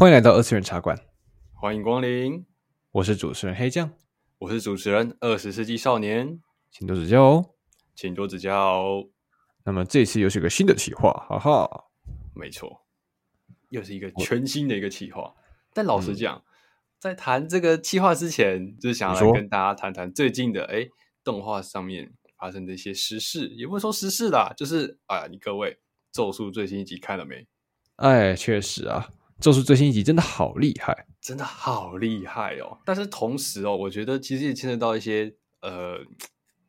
欢迎来到二次元茶馆，欢迎光临。我是主持人黑酱，我是主持人二十世纪少年，请多指教哦，请多指教。那么这次又是一个新的企划，哈哈，没错，又是一个全新的一个企划。但老实讲，嗯、在谈这个企划之前，就是想要来跟大家谈谈最近的哎动画上面发生的一些时事，也不是说时事啦，就是啊，你各位咒术最新一集看了没？哎，确实啊。咒术最新一集真的好厉害，真的好厉害哦！但是同时哦，我觉得其实也牵扯到一些呃，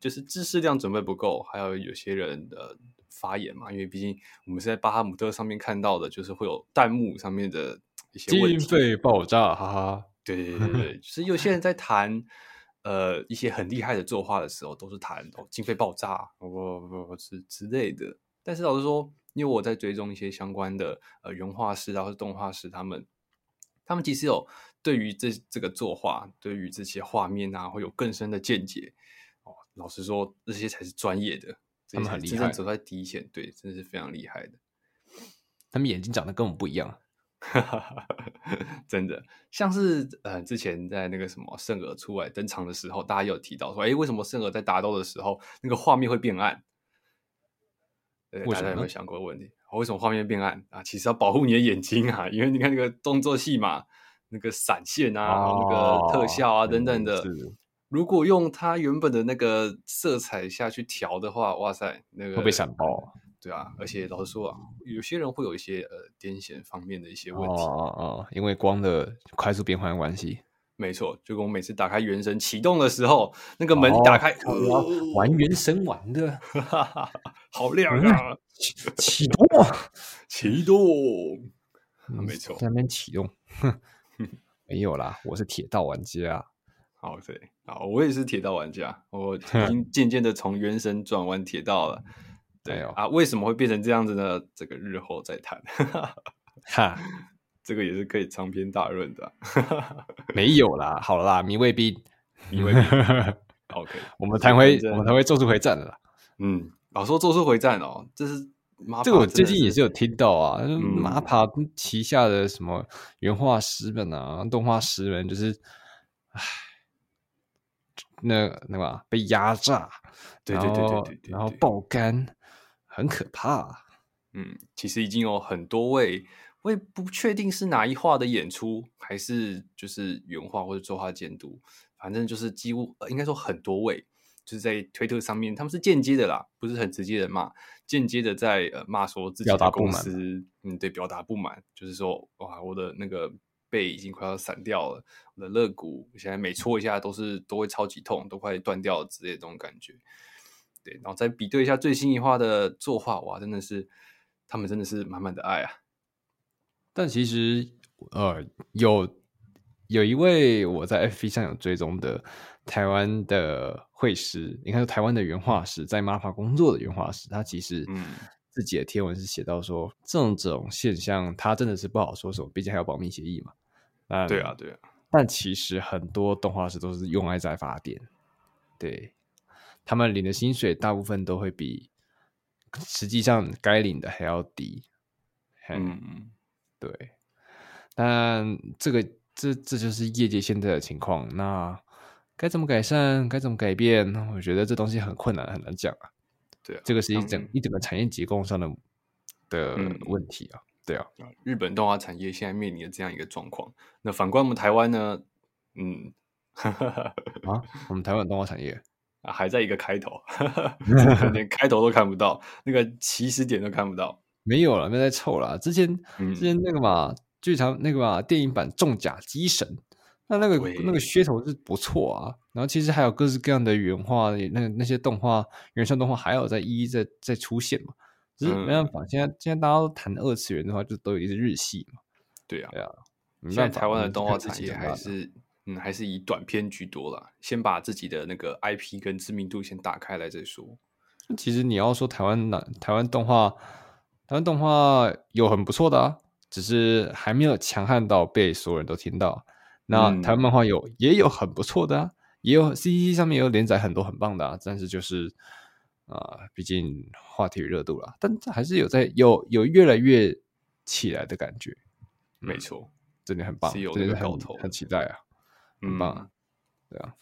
就是知识量准备不够，还有有些人的发言嘛。因为毕竟我们是在巴哈姆特上面看到的，就是会有弹幕上面的一些，经费爆炸，哈哈。对对对对，就是有些人在谈呃一些很厉害的作画的时候，都是谈哦经费爆炸，不不不之之类的。但是老实说。因为我在追踪一些相关的呃原画师然后是动画师，他们他们其实有对于这这个作画，对于这些画面啊，会有更深的见解哦。老实说，这些才是专业的，他们很厉害，真正走在第一线，对，真的是非常厉害的。他们眼睛长得跟我们不一样，真的。像是呃，之前在那个什么圣儿出来登场的时候，大家有提到说，哎，为什么圣儿在打斗的时候，那个画面会变暗？对，大家有没有想过问题？为什么画面变暗啊？其实要保护你的眼睛啊，因为你看那个动作戏嘛，那个闪现啊，哦、那个特效啊等等的，如果用它原本的那个色彩下去调的话，哇塞，那个会被闪爆。啊对啊，而且老实说啊，有些人会有一些呃癫痫方面的一些问题哦哦，因为光的快速变换关系。没错，就跟我每次打开原神启动的时候，那个门打开，玩原神玩的，好亮啊！启动啊，启动，没错，在那边启动，哼，没有啦，我是铁道玩家。好，对，好，我也是铁道玩家，我已经渐渐的从原神转玩铁道了。对啊，为什么会变成这样子呢？这个日后再谈。哈。这个也是可以长篇大论的，没有啦，好了啦，迷卫兵，迷卫兵，OK，我们谈回，我们谈回咒术回战了啦。嗯，老说咒术回战哦，这是这个我最近也是有听到啊，马帕旗下的什么原画师们啊，动画师们，就是，唉，那那个被压榨，对对对对对，然后爆肝，很可怕。嗯，其实已经有很多位。我也不确定是哪一画的演出，还是就是原画或者作画监督，反正就是几乎、呃、应该说很多位，就是在推特上面，他们是间接的啦，不是很直接的骂，间接的在呃骂说自己的公司，嗯，对，表达不满，就是说哇，我的那个背已经快要散掉了，我的肋骨现在每戳一下都是都会超级痛，都快断掉了之类的这种感觉，对，然后再比对一下最新一画的作画，哇，真的是他们真的是满满的爱啊。但其实，呃，有有一位我在 FB 上有追踪的台湾的绘师，应该是台湾的原画师，在 MAPPA 工作的原画师，他其实自己的贴文是写到说，嗯、这种这种现象，他真的是不好说什么，毕竟还有保密协议嘛。对啊，对啊。但其实很多动画师都是用爱在发电，对，他们领的薪水大部分都会比实际上该领的还要低。嗯。对，但这个这这就是业界现在的情况。那该怎么改善？该怎么改变？我觉得这东西很困难，很难讲啊。对啊，这个是一整、嗯、一整个产业结构上的的问题啊。对啊，日本动画产业现在面临的这样一个状况。那反观我们台湾呢？嗯，啊，我们台湾动画产业啊，还在一个开头，连开头都看不到，那个起始点都看不到。没有了，没在凑了。之前之前那个嘛，剧场那个嘛，电影版《重甲机神》，那那个那个噱头是不错啊。然后其实还有各式各样的原画，那那些动画原创动画还有在一一在在出现嘛。只是没办法，嗯、现在现在大家都谈二次元的话，就都有一些日系嘛。对啊，对啊。现在台湾的动画产业还是嗯还是以短片居多啦。先把自己的那个 IP 跟知名度先打开来再说。其实你要说台湾的台湾动画。台湾动画有很不错的啊，只是还没有强悍到被所有人都听到。那台湾漫画有也有很不错的啊，也有 CCC 上面有连载很多很棒的啊，但是就是啊、呃，毕竟话题与热度啦，但还是有在有有越来越起来的感觉。没错，真的很棒，是有真的很搞头，很期待啊，很棒啊，嗯、对啊。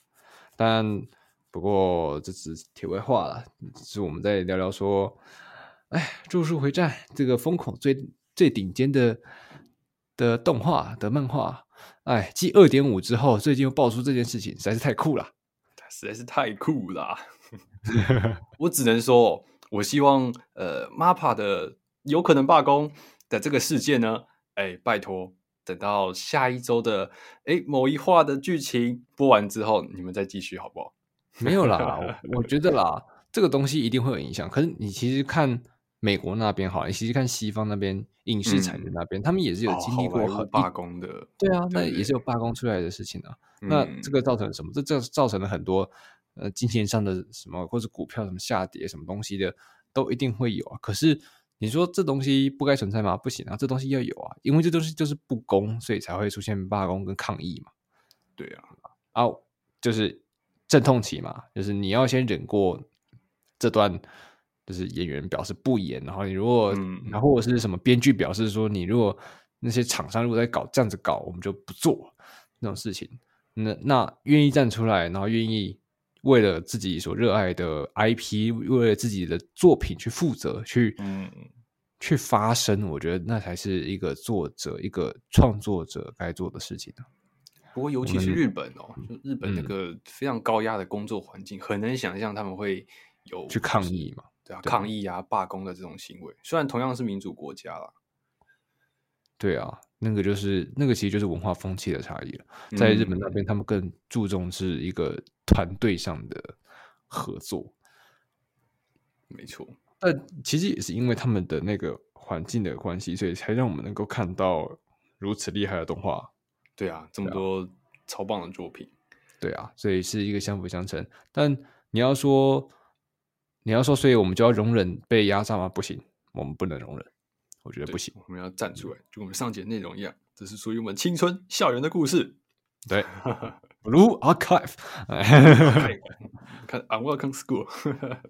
但不过这只是题外话了，只是我们在聊聊说，哎，咒术回战这个风口最最顶尖的的动画的漫画，哎，继二点五之后，最近又爆出这件事情，实在是太酷了，实在是太酷了。我只能说，我希望呃，MAPPA 的有可能罢工的这个事件呢，哎，拜托，等到下一周的哎某一话的剧情播完之后，你们再继续好不好？没有啦，我，我觉得啦，这个东西一定会有影响。可是你其实看美国那边好，你其实看西方那边影视产业那边，嗯、他们也是有经历过很罢工的。对啊，那也是有罢工出来的事情啊。嗯、那这个造成什么？这这造成了很多。呃，金钱上的什么，或者股票什么下跌，什么东西的，都一定会有啊。可是你说这东西不该存在吗？不行啊，这东西要有啊，因为这东西就是不公，所以才会出现罢工跟抗议嘛。对啊，啊，就是阵痛期嘛，就是你要先忍过这段，就是演员表示不演，然后你如果，嗯、然后或者是什么编剧表示说，你如果那些厂商如果在搞这样子搞，我们就不做那种事情。那那愿意站出来，然后愿意。为了自己所热爱的 IP，为了自己的作品去负责，去嗯，去发声，我觉得那才是一个作者、一个创作者该做的事情。不过，尤其是日本哦，就日本那个非常高压的工作环境，很难想象他们会有去抗议嘛？对啊，抗议啊、罢工的这种行为。虽然同样是民主国家啦，对啊。那个就是那个，其实就是文化风气的差异了。在日本那边，他们更注重是一个团队上的合作，没错。但其实也是因为他们的那个环境的关系，所以才让我们能够看到如此厉害的动画。对啊，这么多超棒的作品。对啊，所以是一个相辅相成。但你要说，你要说，所以我们就要容忍被压榨吗？不行，我们不能容忍。我觉得不行，我们要站出来，就跟我们上节内容一样，这是属于我们青春校园的故事。对，Blue Archive，看 Unwelcome School，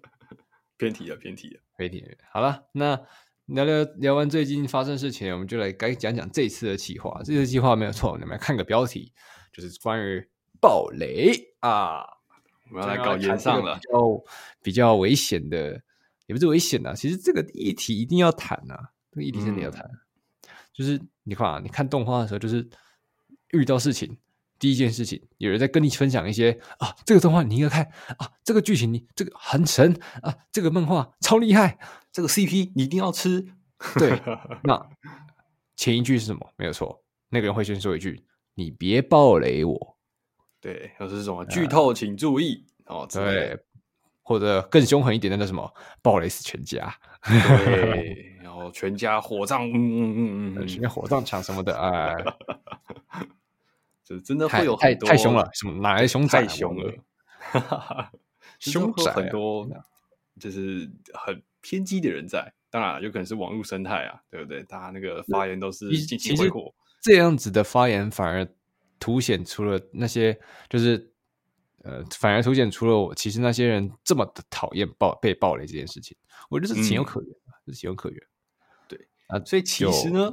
偏题了，偏题了，偏题了。好了，那聊聊聊完最近发生的事情，我们就来该讲讲这次的计划。这次计划没有错，你们来看个标题，就是关于暴雷啊，我们要来搞炎上了，比较比较危险的，也不是危险的，其实这个议题一定要谈啊。这个议题真的要谈，嗯、就是你看啊，你看动画的时候，就是遇到事情，第一件事情，有人在跟你分享一些啊，这个动画你应该看啊，这个剧情你这个很神啊，这个漫画超厉害，这个 CP 你一定要吃。对，那前一句是什么？没有错，那个人会先说一句：“你别暴雷我。”对，或是什么剧透，请注意、啊、哦。对，或者更凶狠一点的那什么，暴雷死全家。对。全家火葬，嗯嗯嗯嗯，全家火葬场什么的，哎，这真的会有太太凶了，什么哪来凶太凶了，凶宅很多，就是很偏激的人在，当然有可能是网络生态啊，对不对？大家那个发言都是其实这样子的发言反而凸显出了那些，就是呃，反而凸显出了我其实那些人这么的讨厌暴被暴雷这件事情，我觉得是情有可原，是情有可原。对啊，所以其实呢，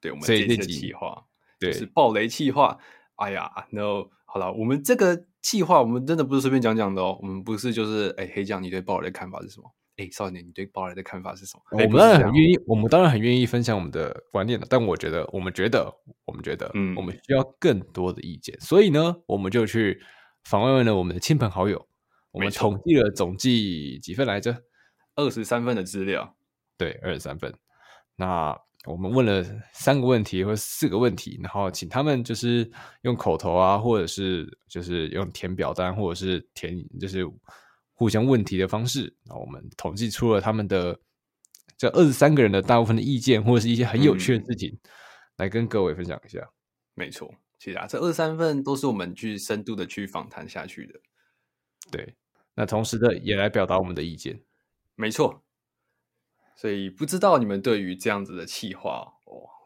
对，我们这次的企划，对是暴雷计划。哎呀，no，好了，我们这个计划，我们真的不是随便讲讲的哦。我们不是就是，哎，黑酱，你对暴雷的看法是什么？哎，少年，你对暴雷的看法是什么？我们当然很愿意，我们当然很愿意分享我们的观念的。但我觉得，我们觉得，我们觉得，嗯，我们需要更多的意见。所以呢，我们就去访问了我们的亲朋好友，我们统计了总计几份来着？二十三份的资料。对，二十三份。那我们问了三个问题或四个问题，然后请他们就是用口头啊，或者是就是用填表单，或者是填就是互相问题的方式，那我们统计出了他们的这二十三个人的大部分的意见，或者是一些很有趣的事情，嗯、来跟各位分享一下。没错，其实啊，这二十三份都是我们去深度的去访谈下去的。对，那同时的也来表达我们的意见。没错。所以不知道你们对于这样子的企划哦，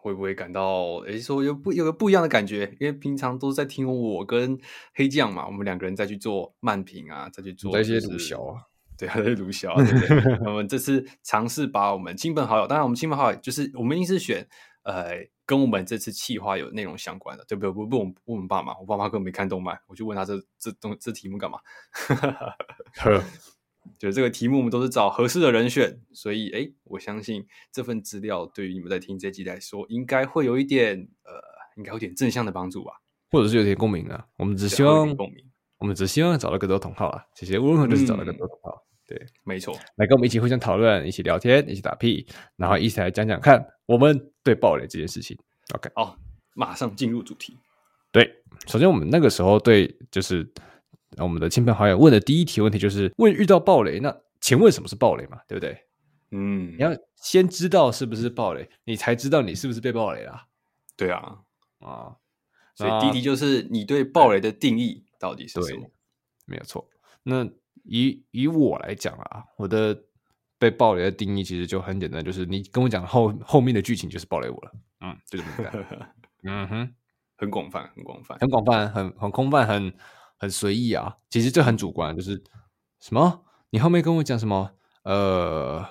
会不会感到诶说有不有个不一样的感觉？因为平常都是在听我跟黑酱嘛，我们两个人再去做慢评啊，再去做、就是、这些鲁小啊，对啊，这些鲁小啊，对不对？那么这次尝试把我们亲朋好友，当然我们亲朋好友就是我们一定是选呃跟我们这次企划有内容相关的，对不对？不不，我问我们爸妈，我爸妈根本没看动漫，我就问他这这东这题目干嘛？呵，就是这个题目，我们都是找合适的人选，所以哎，我相信这份资料对于你们在听这集来说，应该会有一点呃，应该有点正向的帮助吧，或者是有点共鸣啊。我们只希望共鸣，我们只希望找到更多同好啊。谢谢，无论如何就是找到更多同好。嗯对，没错，来跟我们一起互相讨论，一起聊天，一起打屁，然后一起来讲讲看我们对暴雷这件事情。OK，哦，马上进入主题。对，首先我们那个时候对，就是我们的亲朋好友问的第一题问题就是问遇到暴雷，那请问什么是暴雷嘛？对不对？嗯，你要先知道是不是暴雷，你才知道你是不是被暴雷啦。对啊，啊，所以第一题就是你对暴雷的定义到底是什么？没有错。那以以我来讲啊，我的被暴雷的定义其实就很简单，就是你跟我讲后后面的剧情就是暴雷我了，嗯，就这么简单，嗯哼，很广泛，很广泛，很广泛，很很空泛，很很随意啊。其实这很主观，就是什么？你后面跟我讲什么？呃，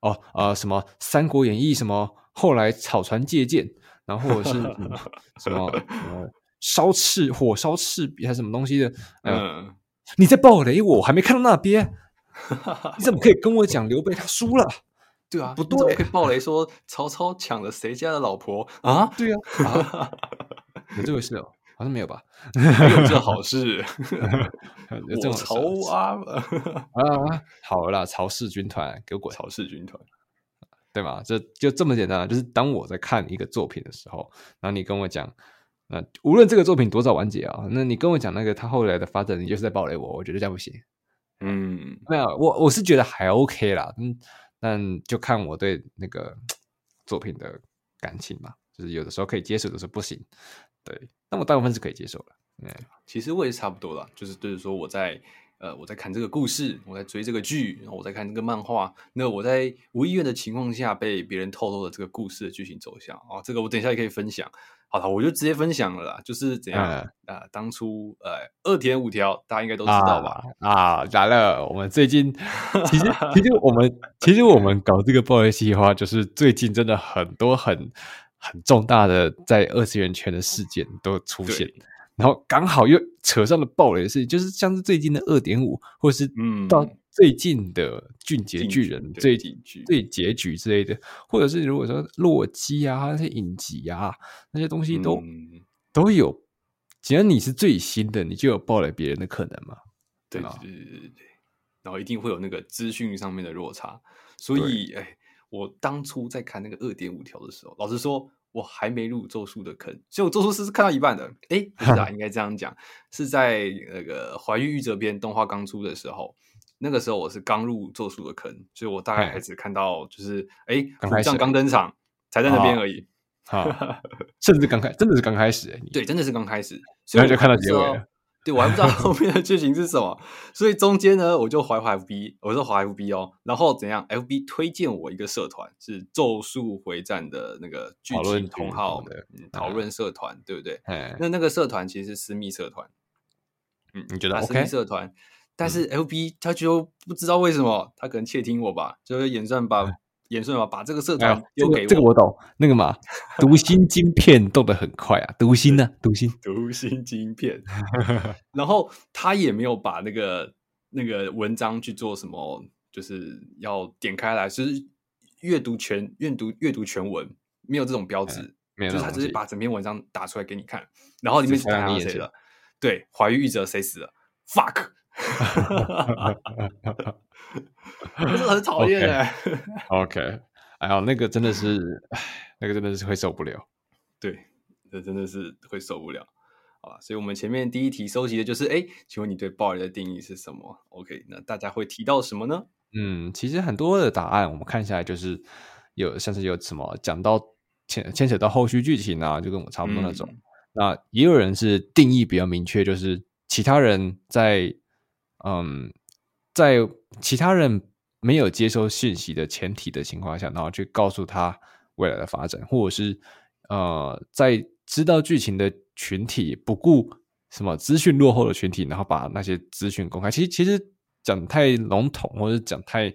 哦，呃，什么《三国演义》什么？后来草船借箭，然后或者是、嗯、什么呃烧赤火烧赤壁还是什么东西的？呃、嗯。你在暴雷我，我还没看到那边，你怎么可以跟我讲刘备他输了？对啊，不对，暴雷说曹操抢了谁家的老婆啊？对啊，啊 有这回事哦？好像没有吧？没有这好 事，我曹啊啊！好了啦，曹氏军团给我滚！曹氏军团，对吗？就就这么简单，就是当我在看一个作品的时候，然后你跟我讲。那无论这个作品多早完结啊，那你跟我讲那个他后来的发展，你就是在暴雷我，我觉得这样不行。嗯，没有，我我是觉得还 OK 啦，嗯，但就看我对那个作品的感情嘛，就是有的时候可以接受，有的时候不行。对，那我大部分是可以接受的。嗯，其实我也差不多了，就是就是说我在呃我在看这个故事，我在追这个剧，然后我在看这个漫画，那我在无意愿的情况下被别人透露了这个故事的剧情走向啊，这个我等一下也可以分享。好了，我就直接分享了啦，就是怎样啊、嗯呃？当初呃，二田五条大家应该都知道吧？啊，来了，我们最近其实其实我们其实我们搞这个暴雷计划，就是最近真的很多很很重大的在二次元圈的事件都出现，然后刚好又扯上了暴雷的事情，就是像是最近的二点五，或是嗯到。最近的《俊杰巨人》最最结局之类的，或者是如果说洛基啊那些影集啊那些东西都、嗯、都有，只要你是最新的，你就有暴雷别人的可能嘛？对对对对对，然后一定会有那个资讯上面的落差。所以，哎，我当初在看那个二点五条的时候，老实说，我还没入咒术的坑，所以我咒术师是看到一半的。哎，不是啊，应该这样讲，是在那个《怀玉玉折篇》动画刚出的时候。那个时候我是刚入咒术的坑，所以我大概还只看到就是哎，虎将刚登场，才在那边而已。啊，甚至刚开，真的是刚开始哎，对，真的是刚开始，所以就看到结尾了。对，我还不知道 后面的剧情是什么，所以中间呢，我就滑滑 FB，我说滑 FB 哦，然后怎样？FB 推荐我一个社团，是咒术回战的那个剧情同好讨论社团，对不对？那那个社团其实是私密社团，嗯，你觉得私密社团？但是 FB 他就不知道为什么，他可能窃听我吧，就是演算把演算法把这个社团丢给我，这个我懂，那个嘛，读心晶片动得很快啊，读心呢，读心，读心晶片，然后他也没有把那个那个文章去做什么，就是要点开来，就是阅读全阅读阅读全文，没有这种标志，没有，就是他只是把整篇文章打出来给你看，然后里面是讲到谁了？对，怀玉玉折谁死了？Fuck。是很讨厌哎。OK，哎呀，那个真的是，那个真的是会受不了。对，这真的是会受不了。好吧，所以我们前面第一题收集的就是，哎，请问你对暴力的定义是什么？OK，那大家会提到什么呢？嗯，其实很多的答案我们看下来就是有，像是有什么讲到牵牵扯到后续剧情啊，就跟我差不多那种。嗯、那也有人是定义比较明确，就是其他人在。嗯，在其他人没有接收信息的前提的情况下，然后去告诉他未来的发展，或者是呃，在知道剧情的群体不顾什么资讯落后的群体，然后把那些资讯公开。其实，其实讲太笼统，或者讲太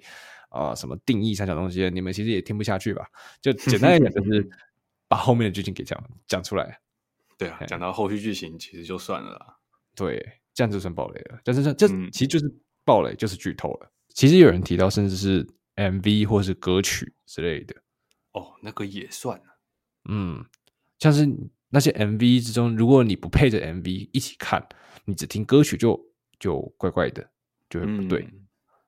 啊、呃、什么定义上讲东西，你们其实也听不下去吧？就简单一点，就是把后面的剧情给讲讲出来。对啊，讲到后续剧情其实就算了啦。对，这样就算暴雷了。但是这这其实就是爆雷，就是剧透了。嗯、其实有人提到，甚至是 MV 或是歌曲之类的。哦，那个也算。嗯，像是那些 MV 之中，如果你不配着 MV 一起看，你只听歌曲就就怪怪的，就会不对。嗯、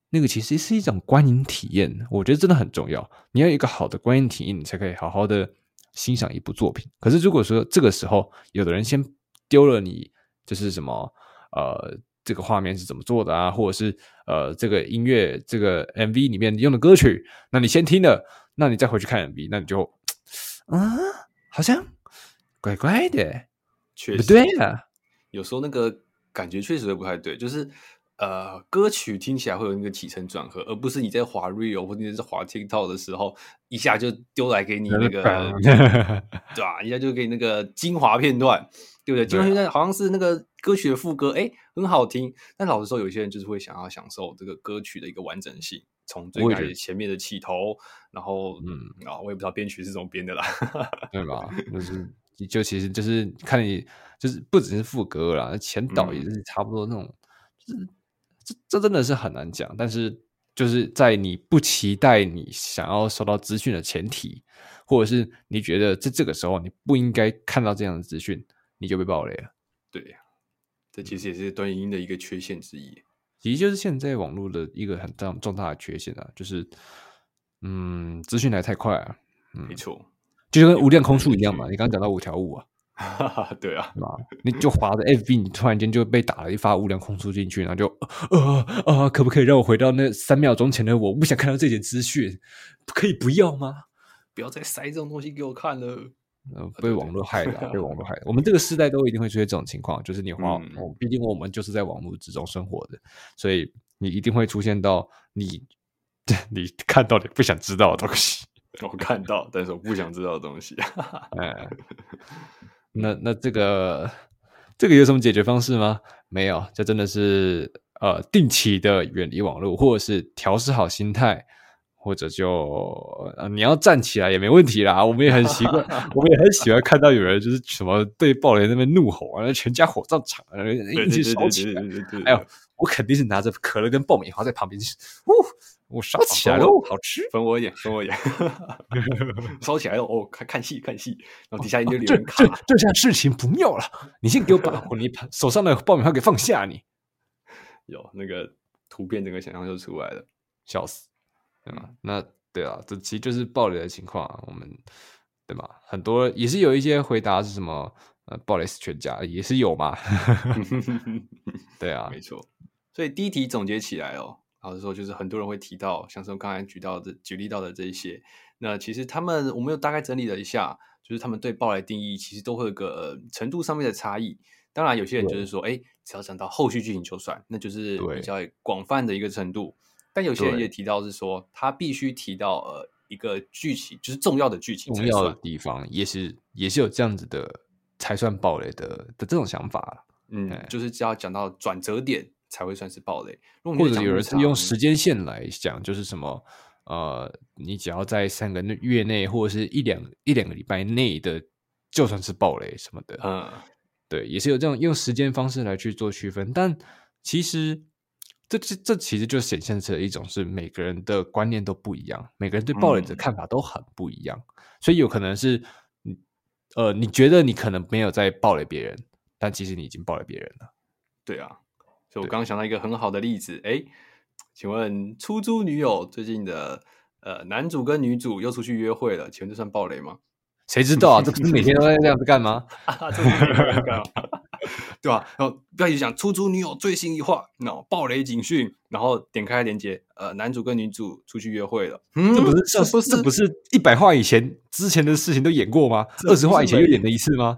那个其实是一种观影体验，我觉得真的很重要。你要有一个好的观影体验，你才可以好好的。欣赏一部作品，可是如果说这个时候有的人先丢了你，就是什么呃，这个画面是怎么做的啊，或者是呃，这个音乐这个 MV 里面用的歌曲，那你先听了，那你再回去看 MV，那你就啊，好像怪怪的，确实不对啊，有时候那个感觉确实会不太对，就是。呃，歌曲听起来会有那个起承转合，而不是你在滑 Real 或者你在滑 TikTok 的时候，一下就丢来给你那个，对吧？一下就给你那个精华片段，对不对？精华片段好像是那个歌曲的副歌，哎，很好听。但老实说，有些人就是会想要享受这个歌曲的一个完整性，从最开始前面的起头，然后嗯啊，我也不知道编曲是怎么编的啦，对吧？就是就其实就是看你，就是不只是副歌啦，前导也是差不多那种，就是。这这真的是很难讲，但是就是在你不期待你想要收到资讯的前提，或者是你觉得在这个时候你不应该看到这样的资讯，你就被暴雷了。对呀，这其实也是短影音的一个缺陷之一，其实就是现在网络的一个很大重大的缺陷啊，就是嗯，资讯来太快啊，嗯、没错，就跟无量空处一样嘛，你刚刚讲到五条悟啊。哈哈，对啊，你就滑着 FB，你突然间就被打了一发无量空出进去，然后就呃呃，可不可以让我回到那三秒钟前的我？我不想看到这些资讯，可以不要吗？不要再塞这种东西给我看了。呃，被网络害的，被网络害的。我们这个时代都一定会出现这种情况，就是你滑，嗯、毕竟我们就是在网络之中生活的，所以你一定会出现到你 你看到你不想知道的东西。我看到，但是我不想知道的东西。哎。那那这个这个有什么解决方式吗？没有，这真的是呃定期的远离网络，或者是调试好心态，或者就呃你要站起来也没问题啦。我们也很习惯，我们也很喜欢看到有人就是什么对暴雷那边怒吼啊，全家火葬场啊，一起烧起来。哎呦，我肯定是拿着可乐跟爆米花在旁边，呜。我烧起来了，好吃，分我一点，分我一点，烧起来了哦，看看戏看戏，然后底下一堆留言卡，这这下事情不妙了，你先给我把你手上的爆米花给放下，你有那个图片，整个想象就出来了，笑死，对吧？那对啊，这其实就是暴雷的情况，我们对吧？很多也是有一些回答是什么呃，暴雷是全家也是有嘛，对啊，没错，所以第一题总结起来哦。老实说，就是很多人会提到，像是我刚才举到的、举例到的这一些。那其实他们，我们又大概整理了一下，就是他们对爆雷定义，其实都会有个、呃、程度上面的差异。当然，有些人就是说，哎，只要讲到后续剧情就算，那就是比较广泛的一个程度。但有些人也提到是说，他必须提到呃一个剧情，就是重要的剧情，重要的地方，也是也是有这样子的才算爆雷的的这种想法。嗯，就是只要讲到转折点。才会算是暴雷，或者有人是用时间线来讲，就是什么呃，你只要在三个月内或者是一两一两个礼拜内的，就算是暴雷什么的，嗯，对，也是有这种用时间方式来去做区分。但其实这这这其实就显现出了一种是每个人的观念都不一样，每个人对暴雷的看法都很不一样，嗯、所以有可能是呃，你觉得你可能没有在暴雷别人，但其实你已经暴雷别人了。对啊。所以我刚刚想到一个很好的例子，哎，请问出租女友最近的呃男主跟女主又出去约会了，请问这算暴雷吗？谁知道啊？这不是每天都在这样子干吗？对吧？然后标题讲出租女友最新一话，那暴雷警讯，然后点开链接，呃，男主跟女主出去约会了，嗯，这不是这不是这不是一百话以前之前的事情都演过吗？二十话以前又演了一次吗？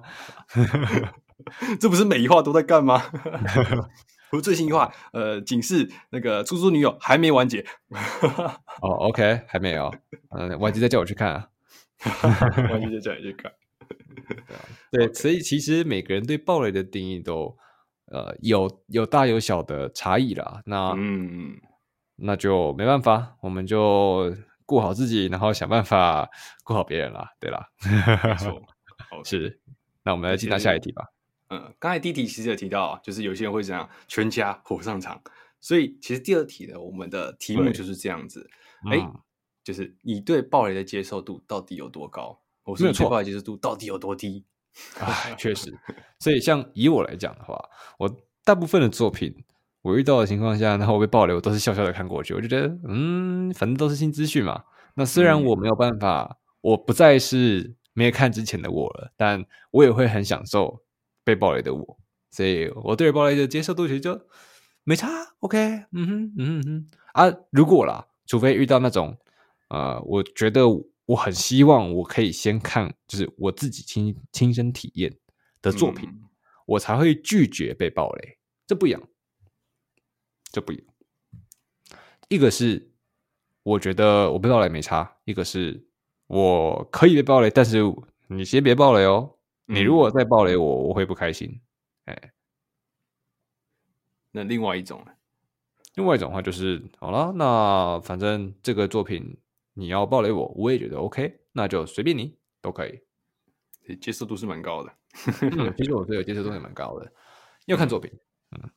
这不是每一话都在干吗？不最新一话，呃，警示那个出租女友还没完结。哦，OK，还没有，嗯，完结再叫我去看啊，完结再叫你去看。对，所以其实每个人对暴雷的定义都呃有有大有小的差异啦。那嗯，那就没办法，我们就顾好自己，然后想办法顾好别人啦。对啦，没错，是。那我们来进到下一题吧。嗯，刚才第一题其实有提到，就是有些人会这样全家火上场，所以其实第二题呢，我们的题目就是这样子。哎、嗯，就是你对暴雷的接受度到底有多高？我说对暴雷接受度到底有多低？哎，确实。所以像以我来讲的话，我大部分的作品，我遇到的情况下，然后我被暴雷，我都是笑笑的看过去。我就觉得，嗯，反正都是新资讯嘛。那虽然我没有办法，嗯、我不再是没有看之前的我了，但我也会很享受被暴雷的我。所以我对暴雷的接受度其实就没差。OK，嗯哼，嗯哼哼。啊，如果啦，除非遇到那种，呃，我觉得我很希望我可以先看，就是我自己亲亲身体验的作品，嗯、我才会拒绝被暴雷。这不一样。这不一样，一个是我觉得我被暴雷没差，一个是我可以被暴雷，但是你先别暴雷哦。你如果再暴雷我，我会不开心。哎，那另外一种呢？另外一种话就是，好了，那反正这个作品你要暴雷我，我也觉得 OK，那就随便你，都可以。接受度是蛮高的，嗯，其实我这个接受度也蛮高的，要看作品，嗯。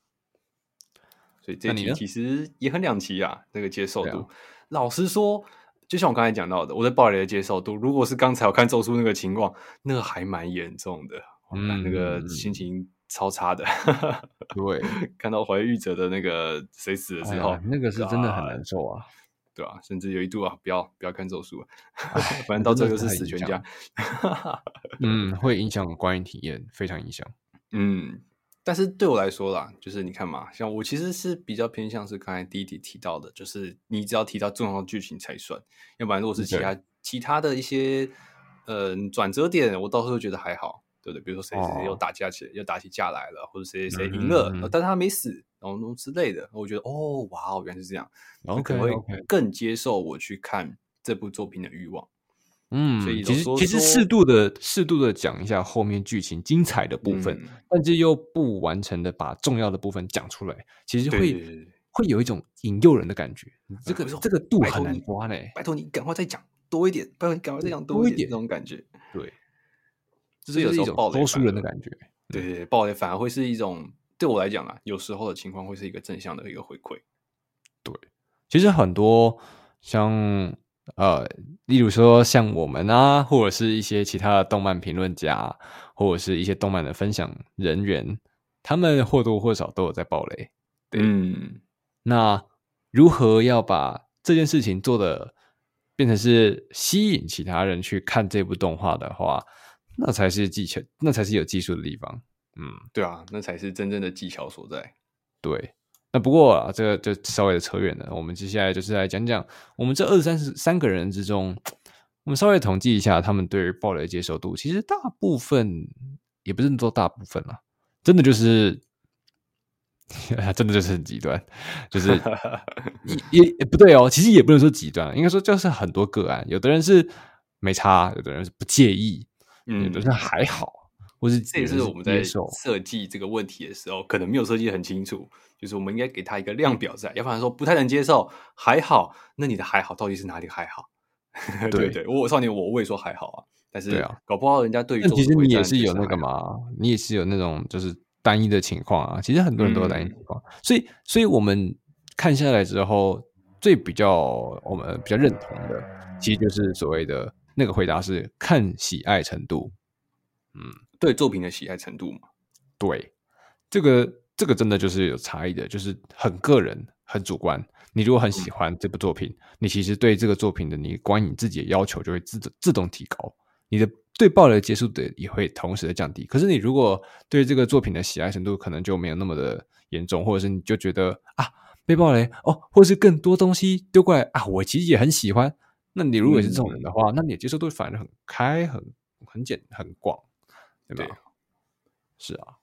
所以这题其实也很两极啊，那个接受度。老实说，就像我刚才讲到的，我在暴雷的接受度，如果是刚才我看咒术那个情况，那个还蛮严重的，嗯，那个心情超差的。对，看到怀玉者的那个谁死了之后，那个是真的很难受啊，对吧？甚至有一度啊，不要不要看咒术，反正到最后是死全家。嗯，会影响观影体验，非常影响。嗯。但是对我来说啦，就是你看嘛，像我其实是比较偏向是刚才第一题提到的，就是你只要提到重要的剧情才算，要不然如果是其他其他的一些呃转折点，我倒是会觉得还好，对不对？比如说谁谁谁又打架起又打起架来了，或者谁谁谁赢了，嗯嗯但是他没死，然后之类的，我觉得哦，哇哦，原来是这样，然后可能会更接受我去看这部作品的欲望。嗯，所以其实其实适度的适度的讲一下后面剧情精彩的部分，嗯、但是又不完成的把重要的部分讲出来，其实会会有一种引诱人的感觉。这个这个度很难抓呢。拜托你赶快再讲多一点，拜托你赶快再讲多一点，这种感觉。对，这是有一种多数人的感觉。对对对，暴雷反而会是一种对我来讲啊，有时候的情况会是一个正向的一个回馈。对，其实很多像。呃，例如说像我们啊，或者是一些其他的动漫评论家，或者是一些动漫的分享人员，他们或多或少都有在暴雷。对，嗯，那如何要把这件事情做的变成是吸引其他人去看这部动画的话，那才是技巧，那才是有技术的地方。嗯，对啊，那才是真正的技巧所在。对。那不过啊，这个就稍微的扯远了。我们接下来就是来讲讲我们这二三十三个人之中，我们稍微统计一下他们对于暴雷的接受度。其实大部分也不是说大部分啦，真的就是，真的就是很极端，就是 也也不对哦。其实也不能说极端，应该说就是很多个案。有的人是没差，有的人是不介意，嗯，有的人还好。或是这也是我们在设计这个问题的时候，可能没有设计得很清楚。就是我们应该给他一个量表在，要不然说不太能接受，还好。那你的还好到底是哪里还好？对对，我少年我我也说还好啊，但是搞不好人家对于其实你也是有那个嘛，你也是有那种就是单一的情况啊。其实很多人都有单一情况，所以所以我们看下来之后，最比较我们比较认同的，其实就是所谓的那个回答是看喜爱程度，嗯。对作品的喜爱程度嘛，对，这个这个真的就是有差异的，就是很个人、很主观。你如果很喜欢这部作品，嗯、你其实对这个作品的你观影自己的要求就会自自动提高，你的对暴雷的接受度也会同时的降低。可是你如果对这个作品的喜爱程度可能就没有那么的严重，或者是你就觉得啊被暴雷哦，或者是更多东西丢过来啊，我其实也很喜欢。那你如果是这种人的话，嗯、那你的接受度反而很开、很很简、很广。对吧？是啊，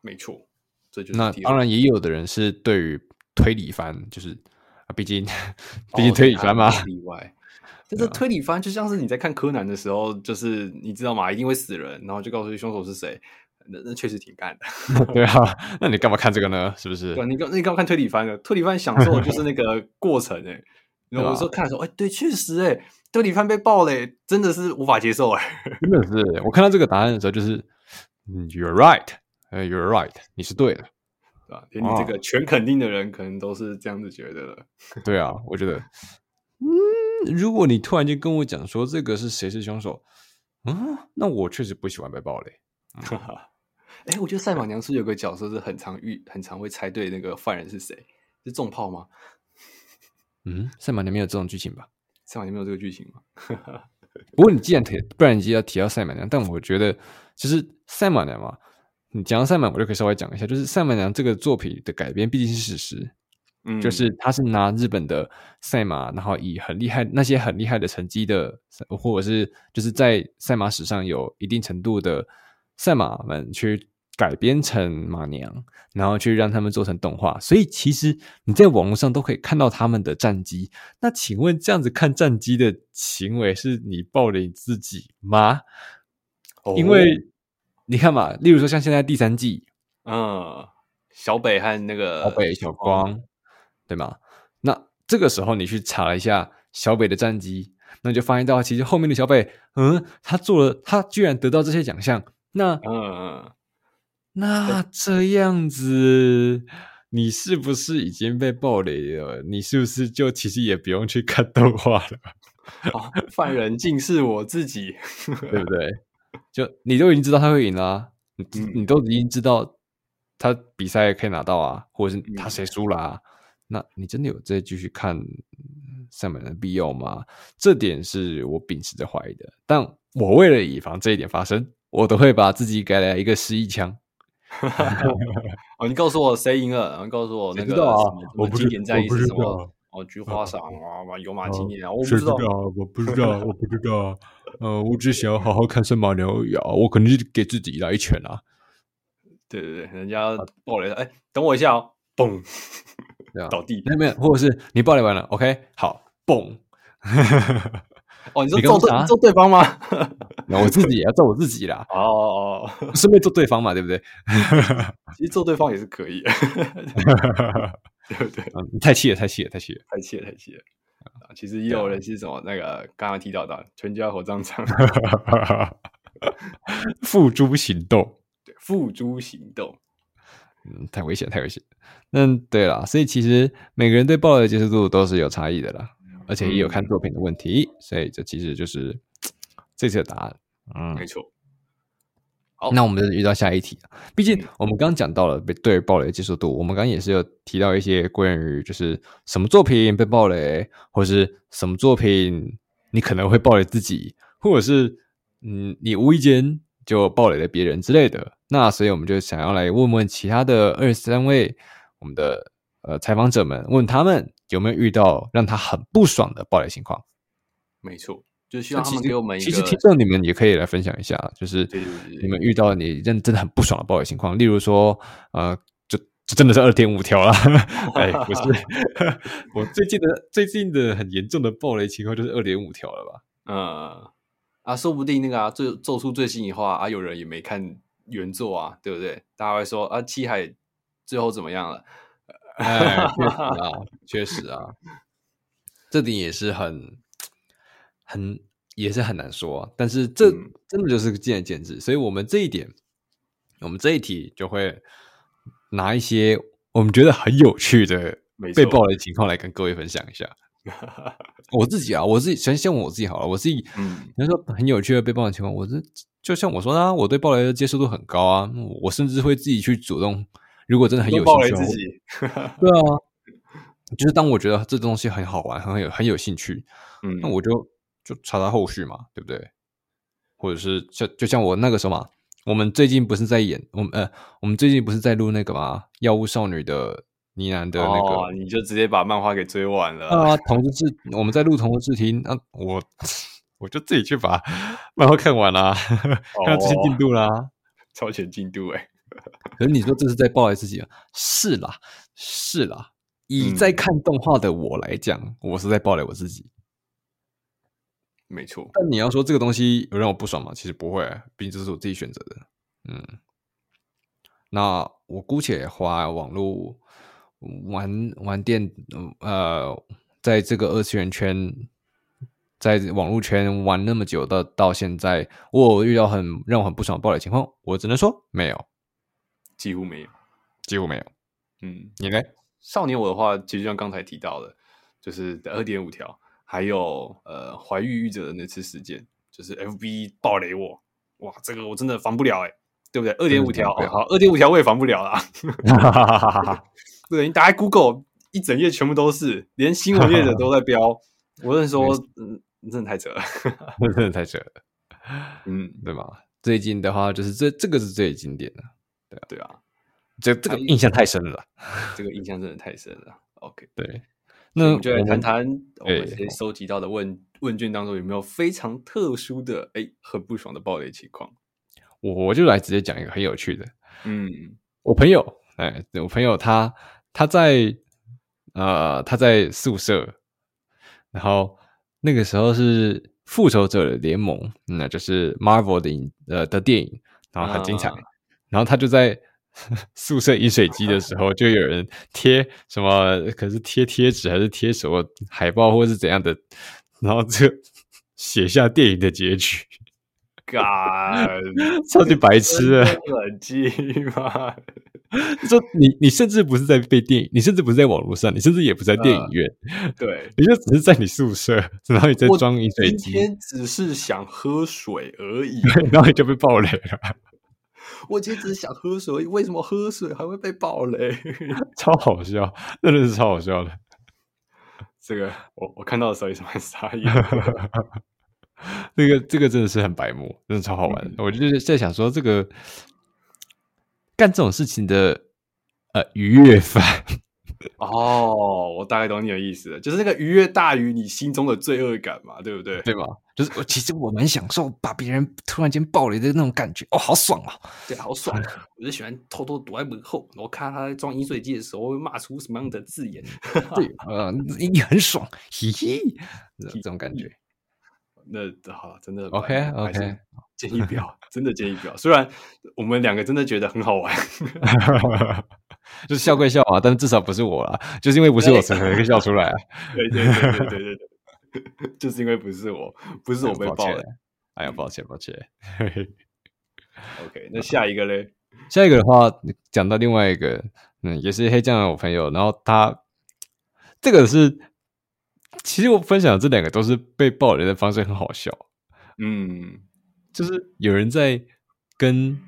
没错，这就是那当然也有的人是对于推理番，就是啊，毕竟 毕竟推理番嘛，哦、例外。但是推理番就像是你在看柯南的时候，就是你知道吗？一定会死人，然后就告诉你凶手是谁，那那确实挺干的。对啊，那你干嘛看这个呢？是不是？对，你干你干嘛看推理番呢？推理番享受的就是那个过程诶。然后我说看的时候，哎、欸，对，确实，哎，德里范被爆嘞，真的是无法接受，哎，真的是。我看到这个答案的时候，就是，You're right，哎，You're right，你是对的，对吧？连你这个全肯定的人，可能都是这样子觉得的。对啊，我觉得，嗯，如果你突然间跟我讲说这个是谁是凶手，嗯，那我确实不喜欢被爆雷。哈哈，哎，我觉得赛马娘是有个角色是很常遇、很常会猜对那个犯人是谁，是重炮吗？嗯，赛马娘没有这种剧情吧？赛马娘没有这个剧情吗？不过你既然提，不然你就要提到赛马娘。但我觉得，其实赛马娘嘛，你讲到赛马，我就可以稍微讲一下，就是赛马娘这个作品的改编毕竟是史实，嗯，就是他是拿日本的赛马，然后以很厉害那些很厉害的成绩的，或者是就是在赛马史上有一定程度的赛马们去。改编成马娘，然后去让他们做成动画，所以其实你在网络上都可以看到他们的战绩。那请问这样子看战绩的行为是你暴雷你自己吗？哦，因为你看嘛，例如说像现在第三季，嗯，小北和那个小北小光，嗯，对吗？那这个时候你去查了一下小北的战绩，那你就发现到其实后面的小北，嗯，他做了，他居然得到这些奖项，那嗯嗯。那这样子，你是不是已经被暴雷了？你是不是就其实也不用去看动画了？哦，犯人竟是我自己，对不对？就你都已经知道他会赢了啊，你你都已经知道他比赛可以拿到啊，或者是他谁输了啊？那你真的有再继续看赛马娘的必要吗？这点是我秉持着怀疑的。但我为了以防这一点发生，我都会把自己改了一个失忆枪。哦，你告诉我谁赢了？然后告诉我那个什么经典战役是什么？哦，菊花赏啊，有马经典啊，我不知道，我不知道，我不知道。呃，我只想要好好看圣马牛呀，我肯定是给自己来一拳啊！对对对，人家爆雷了，哎，等我一下哦，嘣，倒地，没有没有，或者是你爆雷完了，OK，好，嘣。哦，你说揍对揍对方吗？那我自己也要揍我自己啦。哦哦哦，顺便揍对方嘛，对不对？其实揍对方也是可以，对不对？嗯，太气了，太气了，太气了，太气了，太气了。其实也有人是什么那个刚刚提到的全家火葬场，付诸行动，对，付诸行动。嗯，太危险，太危险。嗯，对了，所以其实每个人对暴力的接受度都是有差异的啦。而且也有看作品的问题，嗯、所以这其实就是 这次的答案。嗯，没错。好，那我们就遇到下一题。毕竟我们刚刚讲到了被对暴雷的接受度，我们刚刚也是有提到一些关于就是什么作品被暴雷，或者是什么作品你可能会暴雷自己，或者是嗯你无意间就暴雷了别人之类的。那所以我们就想要来问问其他的二十三位我们的呃采访者们，问他们。有没有遇到让他很不爽的暴雷情况？没错，就希望他们给我们一个。其实听众你们也可以来分享一下，就是你们遇到你认真的很不爽的暴雷情况，例如说，呃，就就真的是二点五条了。哎，不是，我最近的最近的很严重的暴雷情况就是二点五条了吧？嗯，啊，说不定那个啊，最做出最新一话啊，有人也没看原作啊，对不对？大家会说啊，七海最后怎么样了？哎，确实啊，确实啊，这点也是很、很也是很难说啊。但是这真的就是见仁见智，所以我们这一点，我们这一题就会拿一些我们觉得很有趣的被爆雷的情况来跟各位分享一下。我自己啊，我自己先先问我自己好了，我自己，嗯，你说很有趣的被爆雷情况，我这就像我说的啊，我对爆雷的接受度很高啊，我甚至会自己去主动。如果真的很有兴趣，自己对啊，就是当我觉得这东西很好玩，很有很有兴趣，嗯，那我就就查查后续嘛，对不对？或者是就就像我那个时候嘛，我们最近不是在演，我们呃，我们最近不是在录那个嘛，药物少女的呢喃的那个，哦，你就直接把漫画给追完了啊？同时是我们在录同时视听，那我 我就自己去把 漫画看完了，看到这些进度啦，超前进度哎。可是你说这是在爆雷自己啊？是啦，是啦。以在看动画的我来讲，嗯、我是在爆雷我自己。没错。但你要说这个东西有让我不爽吗？其实不会，毕竟这是我自己选择的。嗯。那我姑且花网络玩玩电，呃，在这个二次元圈，在网络圈玩那么久的，到现在，我遇到很让我很不爽的暴雷情况，我只能说没有，几乎没有，几乎没有。嗯，你呢？少年我的话，其实就像刚才提到的，就是二点五条，还有呃怀玉玉者的那次事件，就是 FB 暴雷我，哇，这个我真的防不了哎、欸，对不对？二点五条，好，二点五条我也防不了啦。对，你打开 Google 一整页全部都是，连新闻业者都在标。我跟你说，嗯，真的太扯了，真的太扯了，嗯，对吧？最近的话，就是这这个是最经典的，对啊，对啊，这这个印象太深了，这个印象真的太深了。OK，对，那我们就来谈谈我们这些收集到的问问卷当中有没有非常特殊的哎很不爽的暴雷情况。我我就来直接讲一个很有趣的，嗯，我朋友，哎，我朋友他他在呃他在宿舍。然后那个时候是复仇者联盟，那就是 Marvel 的影呃的电影，然后很精彩。Uh. 然后他就在 宿舍饮水机的时候，就有人贴什么，可是贴贴纸还是贴什么海报或是怎样的，然后就 写下电影的结局。干，超级白痴的，冷静嘛？说你，你甚至不是在被电影，你甚至不是在网络上，你甚至也不在电影院，呃、对，你就只是在你宿舍，然后你在装饮水机。今天只是想喝水而已，然后你就被爆雷了。我今天只是想喝水，为什么喝水还会被爆雷？超好笑，真的是超好笑的。这个我我看到的时候也是蛮傻眼。这个这个真的是很白目，真的超好玩。嗯、我就是在想说，这个干这种事情的呃愉悦犯哦，我大概懂你的意思了，就是那个愉悦大于你心中的罪恶感嘛，对不对？对吧？就是我其实我蛮享受把别人突然间暴雷的那种感觉，哦，好爽啊！对，好爽！我就喜欢偷偷躲在门后，然后看他在装饮水机的时候会骂出什么样的字眼。对，呃，你很爽，嘻嘻，这种感觉。那好，真的 OK OK，建议不要，真的建议不要。虽然我们两个真的觉得很好玩，就是笑归笑啊，但是至少不是我啦，就是因为不是我，才可以笑出来啊。对对对对对对对，就是因为不是我，不是我被爆了。哎呀，抱歉抱歉。OK，那下一个嘞？下一个的话，讲到另外一个，嗯，也是黑酱的我朋友，然后他这个是。其实我分享的这两个都是被爆雷的方式很好笑，嗯，就是有人在跟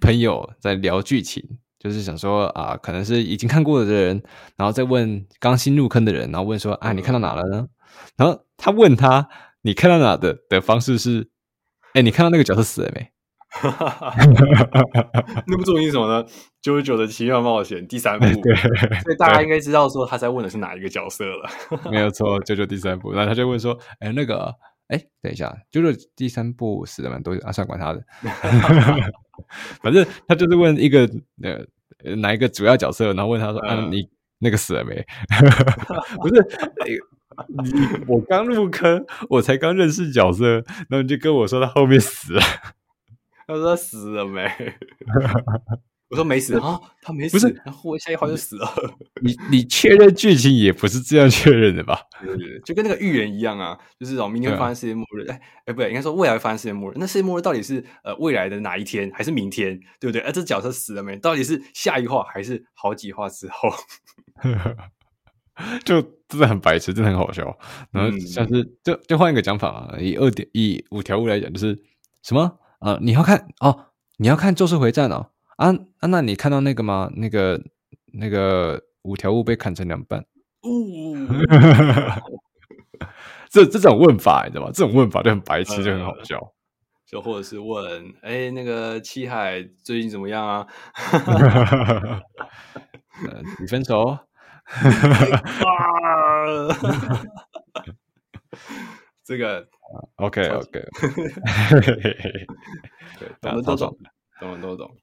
朋友在聊剧情，就是想说啊，可能是已经看过的人，然后再问刚新入坑的人，然后问说啊，你看到哪了呢？然后他问他你看到哪的的方式是，哎，你看到那个角色死了没？哈哈哈哈哈！那部作品是什么呢？《九九的奇妙冒险》第三部，对，所以大家应该知道说他在问的是哪一个角色了。没有错，九九第三部，然后他就问说：“哎，那个，哎，等一下，九九第三部死了蛮多啊，算管他的，反正他就是问一个呃哪一个主要角色，然后问他说：啊，你那个死了没？不是，你 我刚入坑，我才刚认识角色，然后你就跟我说他后面死了。”他说他死了没？我说没死啊，他没死。不是，然后我下一话就死了。你你确认剧情也不是这样确认的吧？对对对，就跟那个预言一样啊，就是哦，明天会发生世界末日。哎哎，不对，应该说未来会发生世界末日。那世界末日到底是呃未来的哪一天，还是明天？对不对？哎，这角色死了没？到底是下一话还是好几话之后？就真的很白痴，真的很好笑。然后像是就就换一个讲法啊，以二点以五条悟来讲，就是什么？啊、呃，你要看哦，你要看《咒术回战》哦，啊啊，那你看到那个吗？那个那个五条悟被砍成两半，哦，这这种问法你知道吗？这种问法就很白痴，就很好笑。呃、就或者是问，哎，那个七海最近怎么样啊？呃，你分手？啊 这个。OK OK，对，懂的都懂，懂的都懂。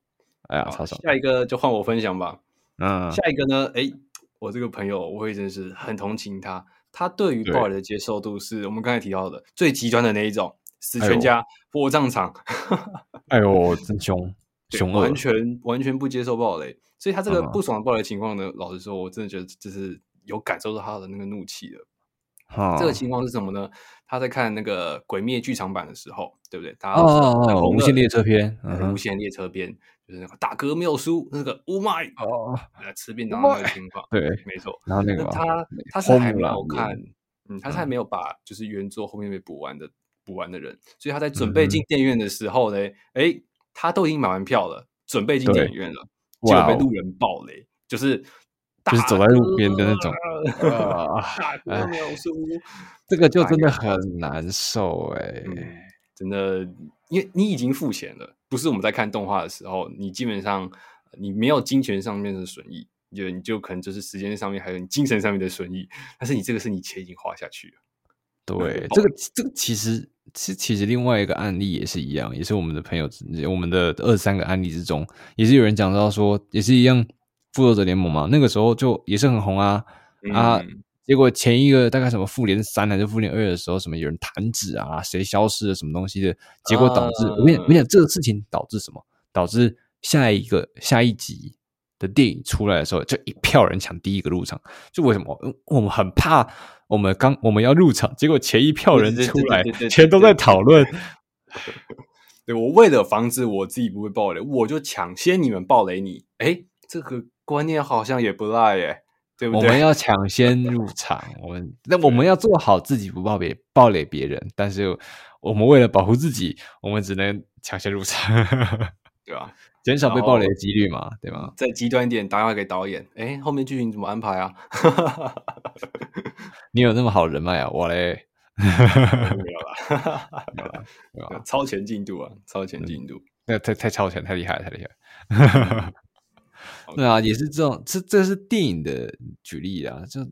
哎呀，超爽！下一个就换我分享吧。嗯，下一个呢？哎，我这个朋友，我会真是很同情他。他对于暴雷的接受度是我们刚才提到的最极端的那一种，死全家、火葬场。哎呦，真凶，凶恶，完全完全不接受暴雷。所以他这个不爽的暴雷情况呢，老实说，我真的觉得就是有感受到他的那个怒气了。哦、这个情况是什么呢？他在看那个《鬼灭》剧场版的时候，对不对？大家哦哦哦，无限列车篇，嗯、无限列车篇就是那个大哥没有输，那个 Oh my 哦，吃便当的那个情况，对，没错。然后那个他他是还没有看，嗯，他是还没有把就是原作后面被补完的补完的人，所以他在准备进电影院的时候呢，哎、嗯，他都已经买完票了，准备进电影院了，结果被路人爆雷，就是。就是走在路边的那种，啊，大哥没有输，这个就真的很难受哎、欸嗯，真的，因为你已经付钱了，不是我们在看动画的时候，你基本上你没有金钱上面的损益，就你就可能就是时间上面还有你精神上面的损益，但是你这个是你钱已经花下去了。对，这个这个其实其实其实另外一个案例也是一样，也是我们的朋友，我们的二三个案例之中，也是有人讲到说，也是一样。复仇者联盟嘛，那个时候就也是很红啊、嗯、啊！结果前一个大概什么复联三还是复联二的时候，什么有人弹指啊，谁消失了什么东西的，结果导致、呃、我跟你我跟你讲，这个事情导致什么？导致下一个下一集的电影出来的时候，就一票人抢第一个入场。就为什么？我们很怕我们刚我们要入场，结果前一票人出来，全都在讨论。对，我为了防止我自己不会爆雷，我就抢先你们爆雷你。哎，这个。观念好像也不赖耶，对不对？我们要抢 先入场，我们那我们要做好自己不爆别爆雷别人，但是我们为了保护自己，我们只能抢先入场，对吧？减少被爆雷的几率嘛，对吗？再极端一点，打电话给导演，哎，后面剧情怎么安排啊？你有那么好人脉啊？我嘞，没有啦，没有啦，没有啦，超前进度啊，超前进度，那太太超前，太厉害，太厉害。对啊，也是这种，这这是电影的举例啊。就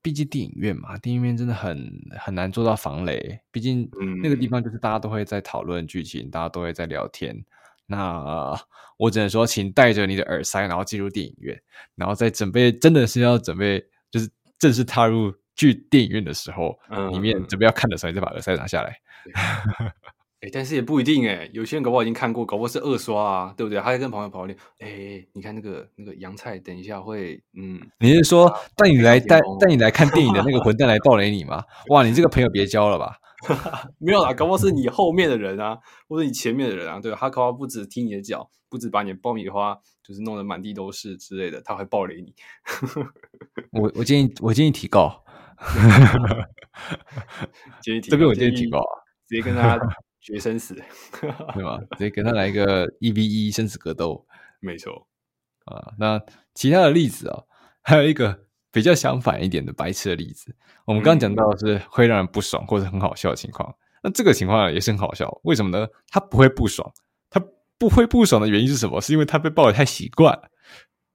毕竟电影院嘛，电影院真的很很难做到防雷。毕竟那个地方就是大家都会在讨论剧情，大家都会在聊天。那、呃、我只能说，请带着你的耳塞，然后进入电影院，然后再准备，真的是要准备，就是正式踏入剧电影院的时候，嗯、里面准备要看的时候，你再把耳塞拿下来。哎、欸，但是也不一定哎、欸，有些人搞不好已经看过，搞不好是二刷啊，对不对？他在跟朋友跑聊，哎、欸，你看那个那个洋菜，等一下会，嗯，你是说带你来带带你来看电影的那个混蛋来暴雷你吗？哇，你这个朋友别交了吧？没有啦，搞不好是你后面的人啊，或者你前面的人啊，对吧？他搞不好不止踢你的脚，不止把你的爆米花就是弄得满地都是之类的，他会暴雷你。我我建议我建议提告，建议提这边我建议提告啊，直接跟他。决生死，对吧？直接跟他来一个一 v 一生死格斗，没错啊。那其他的例子啊、哦，还有一个比较相反一点的白痴的例子。我们刚刚讲到的是会让人不爽或者很好笑的情况，那这个情况也是很好笑。为什么呢？他不会不爽，他不会不爽的原因是什么？是因为他被抱得太习惯了。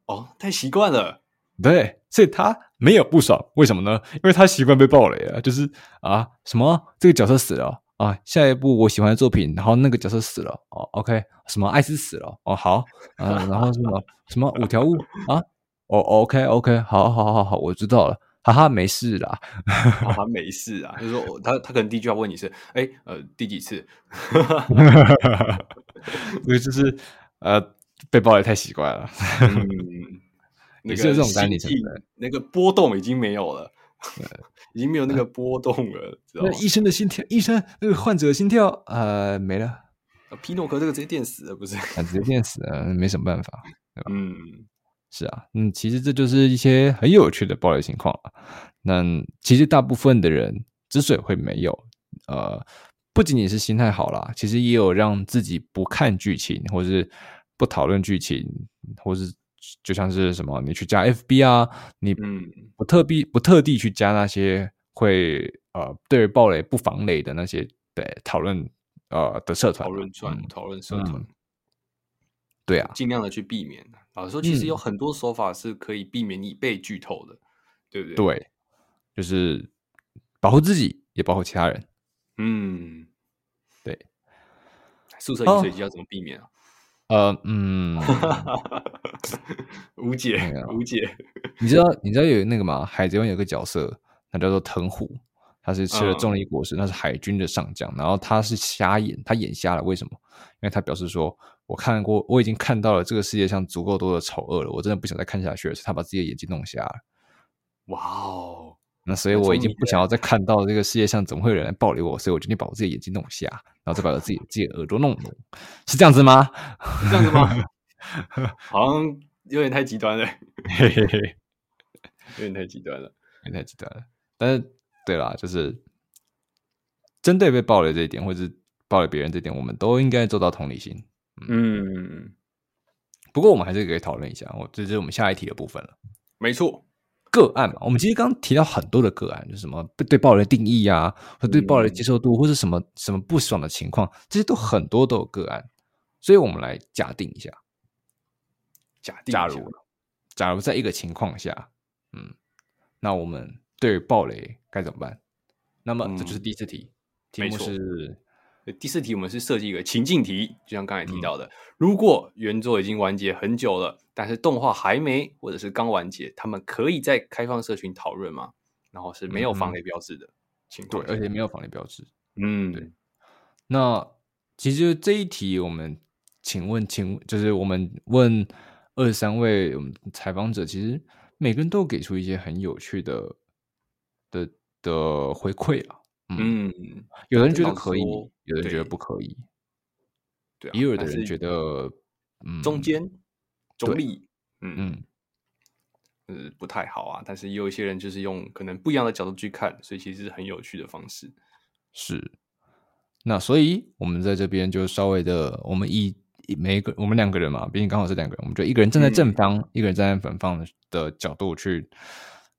哦，太习惯了。对，所以他没有不爽。为什么呢？因为他习惯被暴雷了。就是啊，什么这个角色死了。啊，下一部我喜欢的作品，然后那个角色死了哦，OK，什么艾斯死了哦，好，嗯、啊，然后什么什么五条悟啊，哦，OK OK，好好好好，我知道了，哈哈，没事啦，哈哈，没事啊，就是说他他可能第一句话问你是，哎，呃，第几次？因为就是呃，被暴雷太习惯了，嗯，那个这种单理成那个波动已经没有了。已经没有那个波动了，知道吗？医生的心跳，医生那个患者的心跳，呃，没了。皮诺克这个直接电死了，不是？直接电死了，没什么办法。嗯，是啊，嗯，其实这就是一些很有趣的暴力情况啊。那其实大部分的人之所以会没有，呃，不仅仅是心态好啦，其实也有让自己不看剧情，或是不讨论剧情，或是。就像是什么，你去加 FB 啊，你不特地不特地去加那些会呃对于爆雷不防雷的那些对讨论呃的社团，讨论串讨论社团，对啊，尽量的去避免。老实说，其实有很多手法是可以避免你被剧透的，对不对？对，就是保护自己，也保护其他人。嗯，对。宿舍饮水机要怎么避免啊？呃，嗯，无解，无解。你知道，你知道有那个吗？海贼王有个角色，他叫做藤虎，他是吃了重力果实，那、嗯、是海军的上将。然后他是瞎眼，他眼瞎了，为什么？因为他表示说，我看过，我已经看到了这个世界上足够多的丑恶了，我真的不想再看下去了。是他把自己的眼睛弄瞎了。哇哦，那所以我已经不想要再看到这个世界上怎么会有人来暴雷我，所以我决定把我自己眼睛弄瞎，然后再把我自己 自己的耳朵弄聋，是这样子吗？是这样子吗？好像有点太极端了，嘿嘿嘿，有点太极端了，有点太极端了。但是对啦，就是针对被暴雷这一点，或者是暴雷别人这一点，我们都应该做到同理心。嗯，嗯，不过我们还是可以讨论一下，我这是我们下一题的部分了。没错。个案嘛，我们其实刚刚提到很多的个案，就是什么对暴雷的定义啊，或对暴雷的接受度，或是什么什么不爽的情况，这些都很多都有个案，所以我们来假定一下，假定假如假如在一个情况下，嗯，那我们对暴雷该怎么办？那么这就是第四题，题目是。第四题，我们是设计一个情境题，就像刚才提到的，嗯、如果原作已经完结很久了，但是动画还没，或者是刚完结，他们可以在开放社群讨论吗？然后是没有防雷标志的情况、嗯，对，而且没有防雷标志。嗯，对。那其实这一题，我们请问，请就是我们问二十三位我们采访者，其实每个人都给出一些很有趣的的的回馈啊。嗯，有人觉得可以，有人觉得不可以，对，也有的人觉得，嗯，中间中立，嗯嗯，呃，不太好啊。但是也有一些人就是用可能不一样的角度去看，所以其实是很有趣的方式。是，那所以我们在这边就稍微的，我们以每一个我们两个人嘛，毕竟刚好是两个人，我们就一个人站在正方，嗯、一个人站在反方的角度去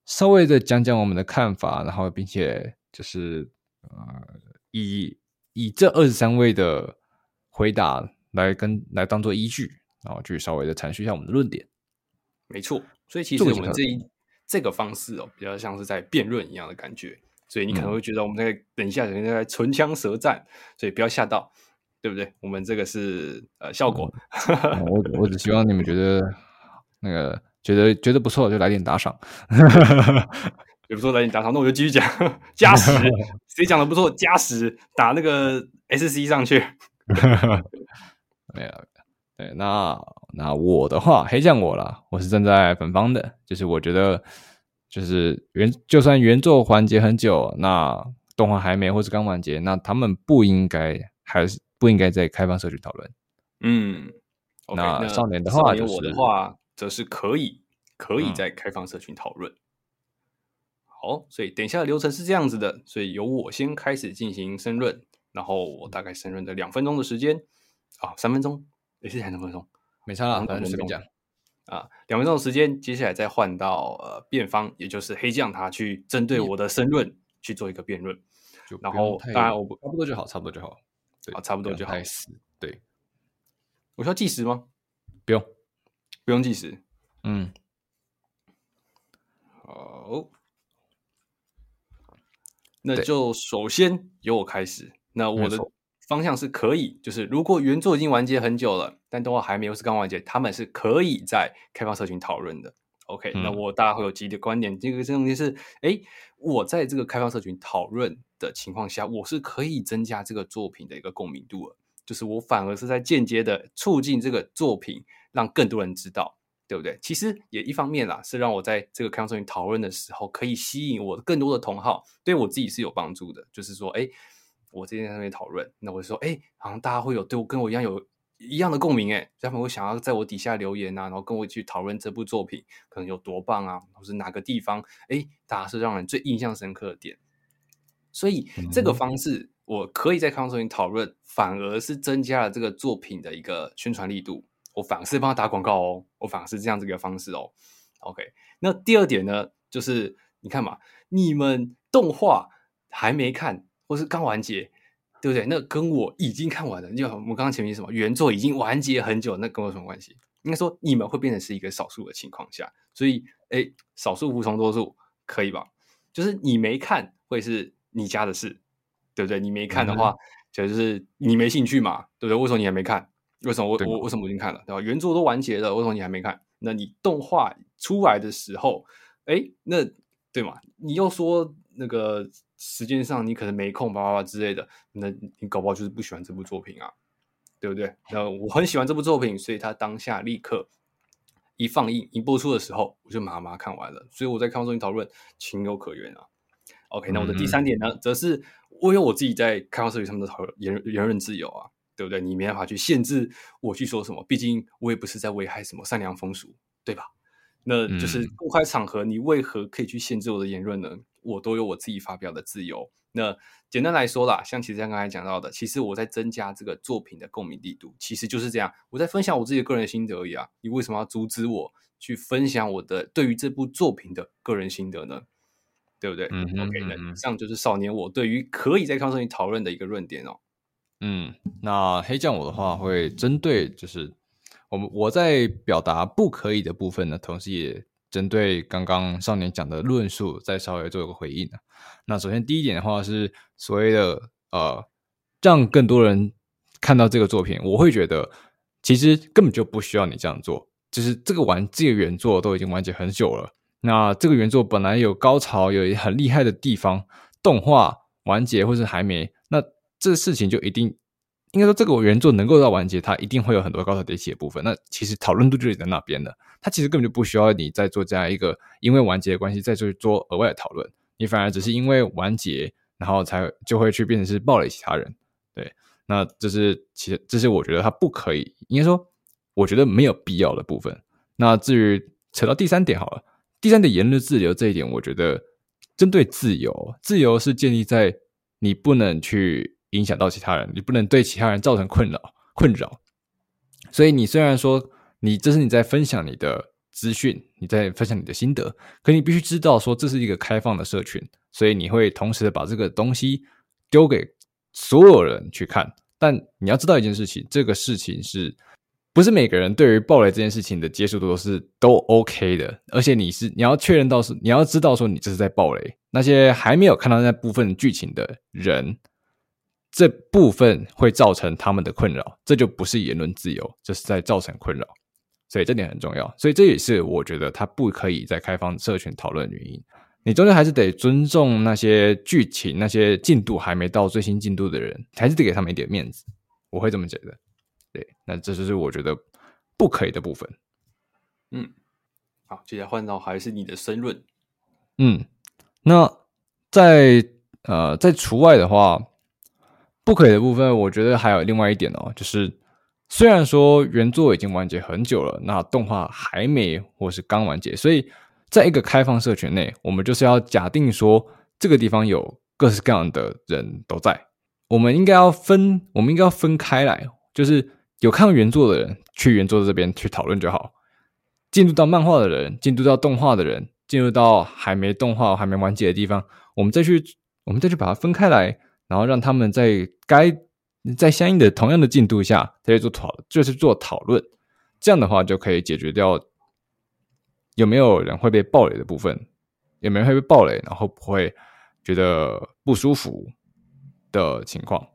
稍微的讲讲我们的看法，然后并且就是。呃，以以这二十三位的回答来跟来当做依据，然后去稍微的阐述一下我们的论点。没错，所以其实我们这一这个方式哦，比较像是在辩论一样的感觉。所以你可能会觉得我们在等一下人家在唇枪舌战，所以不要吓到，对不对？我们这个是呃效果。嗯、我我只希 望你们觉得那个觉得觉得不错，就来点打赏。也不错，来你打场，那我就继续讲 加十，谁讲的不错加十，打那个 SC 上去。没有，对，那那我的话，黑酱我了，我是站在本方的，就是我觉得，就是原就算原作完结很久，那动画还没或是刚完结，那他们不应该还是不应该在开放社区讨论。嗯，okay, 那少年的话，就是，我的话则是可以可以在开放社群讨论。嗯好，所以等一下的流程是这样子的，所以由我先开始进行申论，然后我大概申论的两分钟的时间，啊，三分钟，也是两分钟，没差了，反正随便讲，啊，两分钟的时间，接下来再换到呃辩方，也就是黑将他去针对我的申论去做一个辩论，然后当然我不差不多就好，差不多就好，对，啊，差不多就好，对，我需要计时吗？不用，不用计时，嗯，好。那就首先由我开始。那我的方向是可以，就是如果原作已经完结很久了，但动画还没有是刚完结，他们是可以在开放社群讨论的。OK，、嗯、那我大家会有自己的观点。这个这东西是，哎，我在这个开放社群讨论的情况下，我是可以增加这个作品的一个共鸣度的，就是我反而是在间接的促进这个作品，让更多人知道。对不对？其实也一方面啦，是让我在这个开放社群讨论的时候，可以吸引我更多的同好，对我自己是有帮助的。就是说，哎，我这边在上面讨论，那我就说，哎，好像大家会有对我跟我一样有一样的共鸣，哎，他们会想要在我底下留言啊，然后跟我一起讨论这部作品可能有多棒啊，或是哪个地方，哎，大家是让人最印象深刻的点。所以这个方式，我可以在开放社群讨论，反而是增加了这个作品的一个宣传力度。我反而是帮他打广告哦，我反而是这样子一个方式哦。OK，那第二点呢，就是你看嘛，你们动画还没看，或是刚完结，对不对？那跟我已经看完了，就我们刚刚前面什么原作已经完结很久，那跟我有什么关系？应该说你们会变成是一个少数的情况下，所以哎，少数服从多数可以吧？就是你没看会是你家的事，对不对？你没看的话，嗯、就是你没兴趣嘛，对不对？为什么你还没看？为什么我我为什么我已经看了对吧？原作都完结了，为什么你还没看？那你动画出来的时候，哎，那对嘛？你又说那个时间上你可能没空，叭叭叭之类的，那你搞不好就是不喜欢这部作品啊，对不对？那我很喜欢这部作品，所以他当下立刻一放映一播出的时候，我就马上马上看完了。所以我在开放中心讨论情有可原啊。OK，那我的第三点呢，嗯、则是我有我自己在开放社群上面的讨论言言论自由啊，对不对？你没办法去限制我去说什么，毕竟我也不是在危害什么善良风俗，对吧？那就是公开场合，你为何可以去限制我的言论呢？我都有我自己发表的自由。那简单来说啦，像其实像刚才讲到的，其实我在增加这个作品的共鸣力度，其实就是这样。我在分享我自己的个人心得而已啊。你为什么要阻止我去分享我的对于这部作品的个人心得呢？对不对？，OK，那以上就是少年我对于可以在康社里讨论的一个论点哦。嗯，那黑酱我的话会针对就是我们我在表达不可以的部分呢，同时也。针对刚刚少年讲的论述，再稍微做一个回应。那首先第一点的话是所谓的呃，让更多人看到这个作品，我会觉得其实根本就不需要你这样做。就是这个完这个原作都已经完结很久了，那这个原作本来有高潮，有很厉害的地方，动画完结或是还没，这事情就一定。应该说，这个原作能够到完结，它一定会有很多高潮迭起的部分。那其实讨论度就在那边了，它其实根本就不需要你再做这样一个因为完结的关系再去做额外的讨论。你反而只是因为完结，然后才就会去变成是暴雷其他人。对，那这是其实这是我觉得它不可以，应该说我觉得没有必要的部分。那至于扯到第三点好了，第三点言论自由这一点，我觉得针对自由，自由是建立在你不能去。影响到其他人，你不能对其他人造成困扰困扰。所以你虽然说你这是你在分享你的资讯，你在分享你的心得，可你必须知道说这是一个开放的社群，所以你会同时把这个东西丢给所有人去看。但你要知道一件事情，这个事情是不是每个人对于暴雷这件事情的接受度都是都 OK 的？而且你是你要确认到是你要知道说你这是在暴雷，那些还没有看到那部分剧情的人。这部分会造成他们的困扰，这就不是言论自由，这是在造成困扰，所以这点很重要。所以这也是我觉得他不可以在开放社群讨论的原因。你终究还是得尊重那些剧情、那些进度还没到最新进度的人，还是得给他们一点面子。我会这么觉得。对，那这就是我觉得不可以的部分。嗯，好，接下来换到还是你的申论。嗯，那在呃在除外的话。不可以的部分，我觉得还有另外一点哦，就是虽然说原作已经完结很久了，那动画还没或是刚完结，所以在一个开放社群内，我们就是要假定说这个地方有各式各样的人都在，我们应该要分，我们应该要分开来，就是有看原作的人去原作这边去讨论就好，进入到漫画的人，进入到动画的人，进入到还没动画还没完结的地方，我们再去，我们再去把它分开来。然后让他们在该在相应的同样的进度下再去做讨，就是做讨论，这样的话就可以解决掉有没有人会被暴雷的部分，有没有人会被暴雷，然后不会觉得不舒服的情况。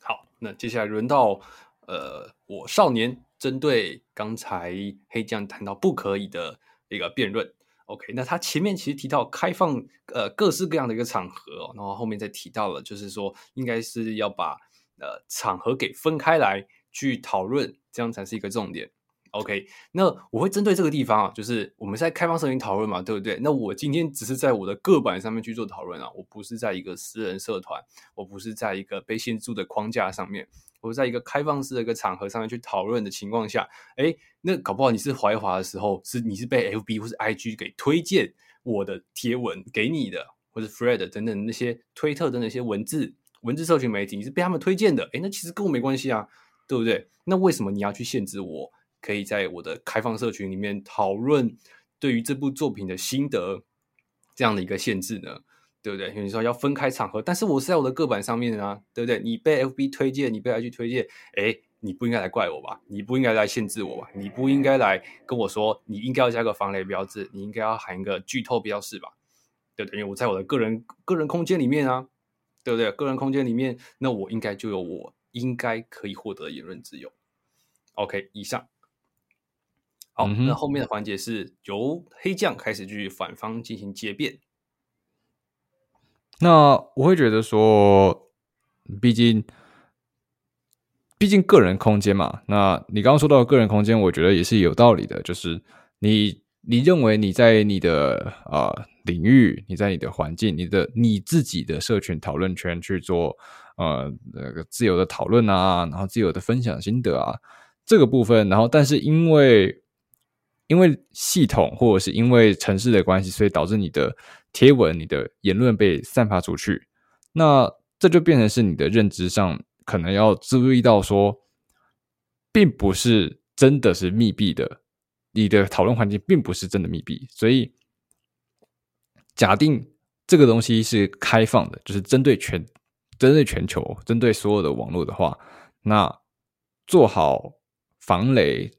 好，那接下来轮到呃，我少年针对刚才黑酱谈到不可以的一个辩论。OK，那他前面其实提到开放呃各式各样的一个场合哦，然后后面再提到了，就是说应该是要把呃场合给分开来去讨论，这样才是一个重点。OK，那我会针对这个地方啊，就是我们在开放社群讨论嘛，对不对？那我今天只是在我的个版上面去做讨论啊，我不是在一个私人社团，我不是在一个被限制住的框架上面。我在一个开放式的一个场合上面去讨论的情况下，诶，那搞不好你是怀华的时候，是你是被 FB 或是 IG 给推荐我的贴文给你的，或者 Fred 等等那些推特的那些文字文字社群媒体，你是被他们推荐的，诶，那其实跟我没关系啊，对不对？那为什么你要去限制我可以在我的开放社群里面讨论对于这部作品的心得这样的一个限制呢？对不对？你说要分开场合，但是我是在我的个版上面啊，对不对？你被 FB 推荐，你被 IG 推荐，哎，你不应该来怪我吧？你不应该来限制我吧？你不应该来跟我说，你应该要加个防雷标志，你应该要喊一个剧透标示吧？对不对？因为我在我的个人个人空间里面啊，对不对？个人空间里面，那我应该就有我应该可以获得的言论自由。OK，以上。好，嗯、那后面的环节是由黑将开始去反方进行结辩。那我会觉得说，毕竟，毕竟个人空间嘛。那你刚刚说到个人空间，我觉得也是有道理的。就是你你认为你在你的呃领域，你在你的环境，你的你自己的社群讨论圈去做呃那个自由的讨论啊，然后自由的分享心得啊，这个部分，然后但是因为因为系统或者是因为城市的关系，所以导致你的贴文、你的言论被散发出去，那这就变成是你的认知上可能要注意到说，并不是真的是密闭的。你的讨论环境并不是真的密闭，所以假定这个东西是开放的，就是针对全、针对全球、针对所有的网络的话，那做好防雷、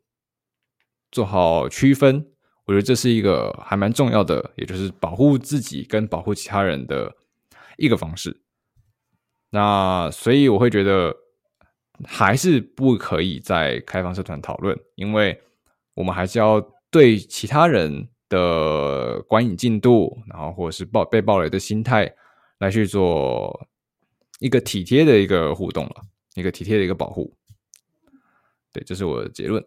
做好区分，我觉得这是一个还蛮重要的，也就是保护自己跟保护其他人的一个方式。那所以我会觉得还是不可以在开放社团讨论，因为。我们还是要对其他人的观影进度，然后或者是爆被爆雷的心态来去做一个体贴的一个互动了，一个体贴的一个保护。对，这是我的结论。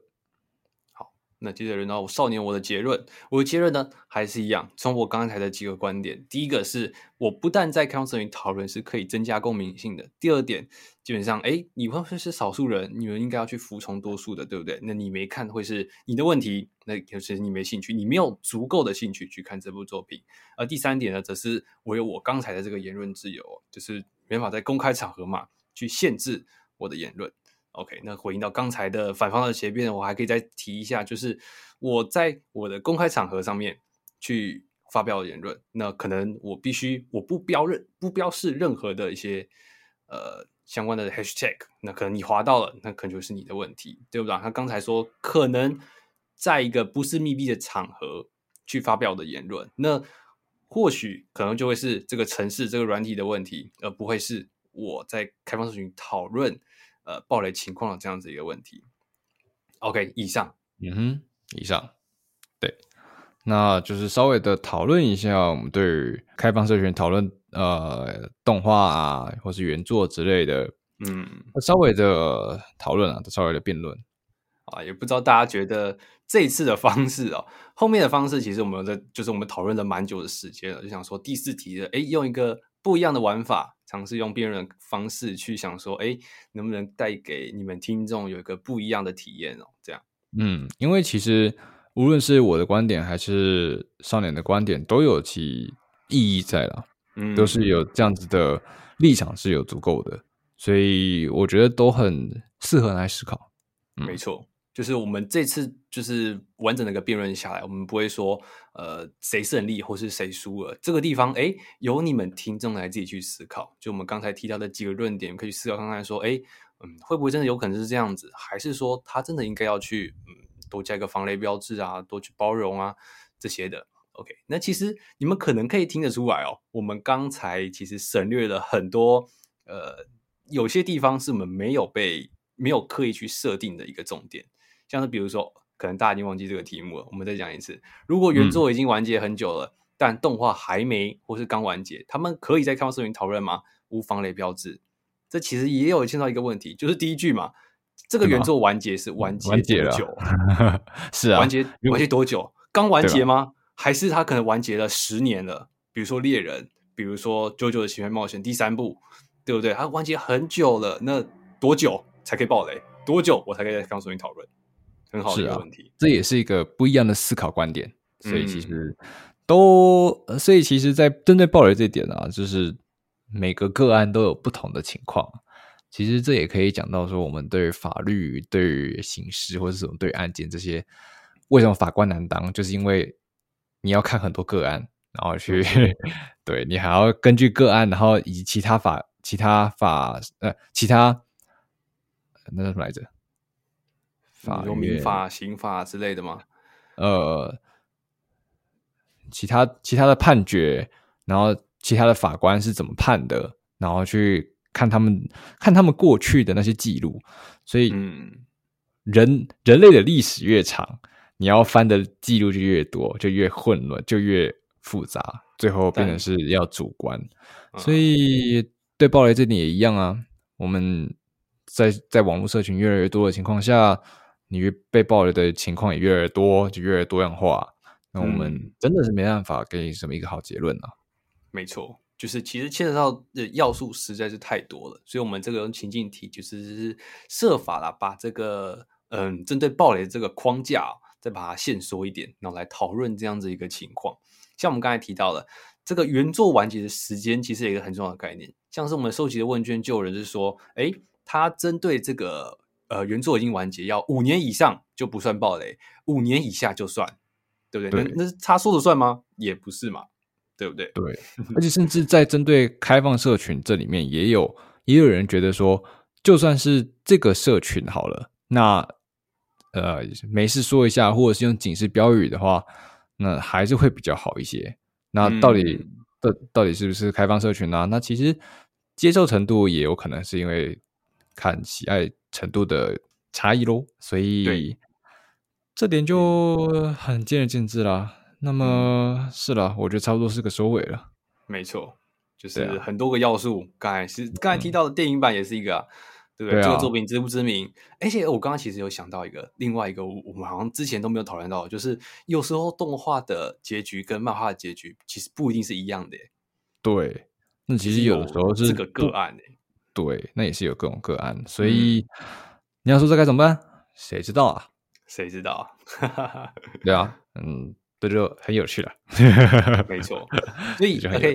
那接着轮到我少年，我的结论，我的结论呢还是一样，从我刚才的几个观点，第一个是我不但在开放社群讨论是可以增加共鸣性的，第二点，基本上，哎，你会是少数人，你们应该要去服从多数的，对不对？那你没看会是你的问题，那就是你没兴趣，你没有足够的兴趣去看这部作品。而第三点呢，则是我有我刚才的这个言论自由，就是没法在公开场合嘛去限制我的言论。OK，那回应到刚才的反方的斜辩，我还可以再提一下，就是我在我的公开场合上面去发表言论，那可能我必须我不标任不标示任何的一些呃相关的 hashtag，那可能你滑到了，那可能就是你的问题，对不对？他刚才说可能在一个不是密闭的场合去发表的言论，那或许可能就会是这个城市这个软体的问题，而不会是我在开放社群讨论。呃，暴雷情况的这样子一个问题。OK，以上，嗯哼，以上，对，那就是稍微的讨论一下我们对于开放社群讨论，呃，动画啊，或是原作之类的，嗯，稍微的讨论啊，稍微的辩论。啊，也不知道大家觉得这一次的方式哦，后面的方式其实我们在就是我们讨论了蛮久的时间了，就想说第四题的，哎，用一个不一样的玩法。尝试用辩论的方式去想说，哎，能不能带给你们听众有一个不一样的体验哦？这样，嗯，因为其实无论是我的观点还是少年的观点，都有其意义在了，嗯，都是有这样子的立场是有足够的，所以我觉得都很适合来思考。嗯，没错。就是我们这次就是完整的一个辩论下来，我们不会说呃谁胜利或是谁输了，这个地方哎由你们听众来自己去思考。就我们刚才提到的几个论点，可以去思考看看说，哎嗯会不会真的有可能是这样子，还是说他真的应该要去嗯多加一个防雷标志啊，多去包容啊这些的。OK，那其实你们可能可以听得出来哦，我们刚才其实省略了很多呃有些地方是我们没有被没有刻意去设定的一个重点。像是比如说，可能大家已经忘记这个题目了，我们再讲一次。如果原作已经完结很久了，嗯、但动画还没或是刚完结，他们可以在开放社群讨论吗？无防雷标志，这其实也有牵到一个问题，就是第一句嘛，这个原作完结是完结多久？了 是啊，完结完结多久？刚完结吗？还是他可能完结了十年了？比如说猎人，比如说《JoJo 的奇妙冒险》第三部，对不对？他完结很久了，那多久才可以爆雷？多久我才可以在开放社群讨论？很好的一个问题，是啊，这也是一个不一样的思考观点。所以其实都，嗯、所以其实，在针对暴雷这点啊，就是每个个案都有不同的情况。其实这也可以讲到说，我们对法律、对刑事或者什么对案件这些，为什么法官难当，就是因为你要看很多个案，然后去 对你还要根据个案，然后以及其他法、其他法呃其他那叫什么来着？有民法、刑法之类的吗？呃，其他其他的判决，然后其他的法官是怎么判的，然后去看他们看他们过去的那些记录，所以，嗯，人人类的历史越长，你要翻的记录就越多，就越混乱，就越复杂，最后变成是要主观。所以，对暴雷这点也一样啊。我们在在网络社群越来越多的情况下。你被暴雷的情况也越来越多，就越来越多样化。那我们真的是没办法给什么一个好结论啊。没错，就是其实牵扯到的要素实在是太多了，所以我们这个情境题就是设法啦，把这个嗯针对暴雷的这个框架再把它限缩一点，然后来讨论这样子一个情况。像我们刚才提到的，这个原作完结的时间其实有一个很重要的概念，像是我们收集的问卷就有人是说，哎，他针对这个呃原作已经完结，要五年以上就不算暴雷，五年以下就算，对不对？对那那他说的算吗？也不是嘛。对不对？对，而且甚至在针对开放社群这里面，也有也有人觉得说，就算是这个社群好了，那呃没事说一下，或者是用警示标语的话，那还是会比较好一些。那到底到、嗯、到底是不是开放社群呢、啊？那其实接受程度也有可能是因为看喜爱程度的差异喽，所以这点就很见仁见智啦。那么是了，我觉得差不多是个收尾了。没错，就是很多个要素。刚才是刚才提到的电影版也是一个、啊，对不对？对啊、这个作品知不知名？而且我刚刚其实有想到一个，另外一个我们好像之前都没有讨论到，就是有时候动画的结局跟漫画的结局其实不一定是一样的。对，那其实有的时候是这个个案。对，那也是有各种个案。所以、嗯、你要说这该怎么办？谁知道啊？谁知道？对啊，嗯。这就很有趣了，没错。所以，OK，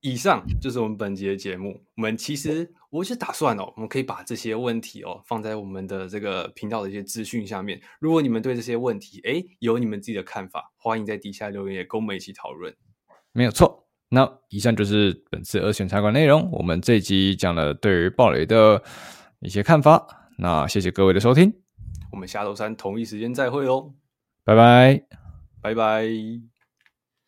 以上就是我们本集的节目。我们其实我是打算哦，我们可以把这些问题哦放在我们的这个频道的一些资讯下面。如果你们对这些问题哎有你们自己的看法，欢迎在底下留言，也跟我们一起讨论。没有错。那以上就是本次二选茶馆内容。我们这一集讲了对于暴雷的一些看法。那谢谢各位的收听，我们下周三同一时间再会哦，拜拜。拜拜。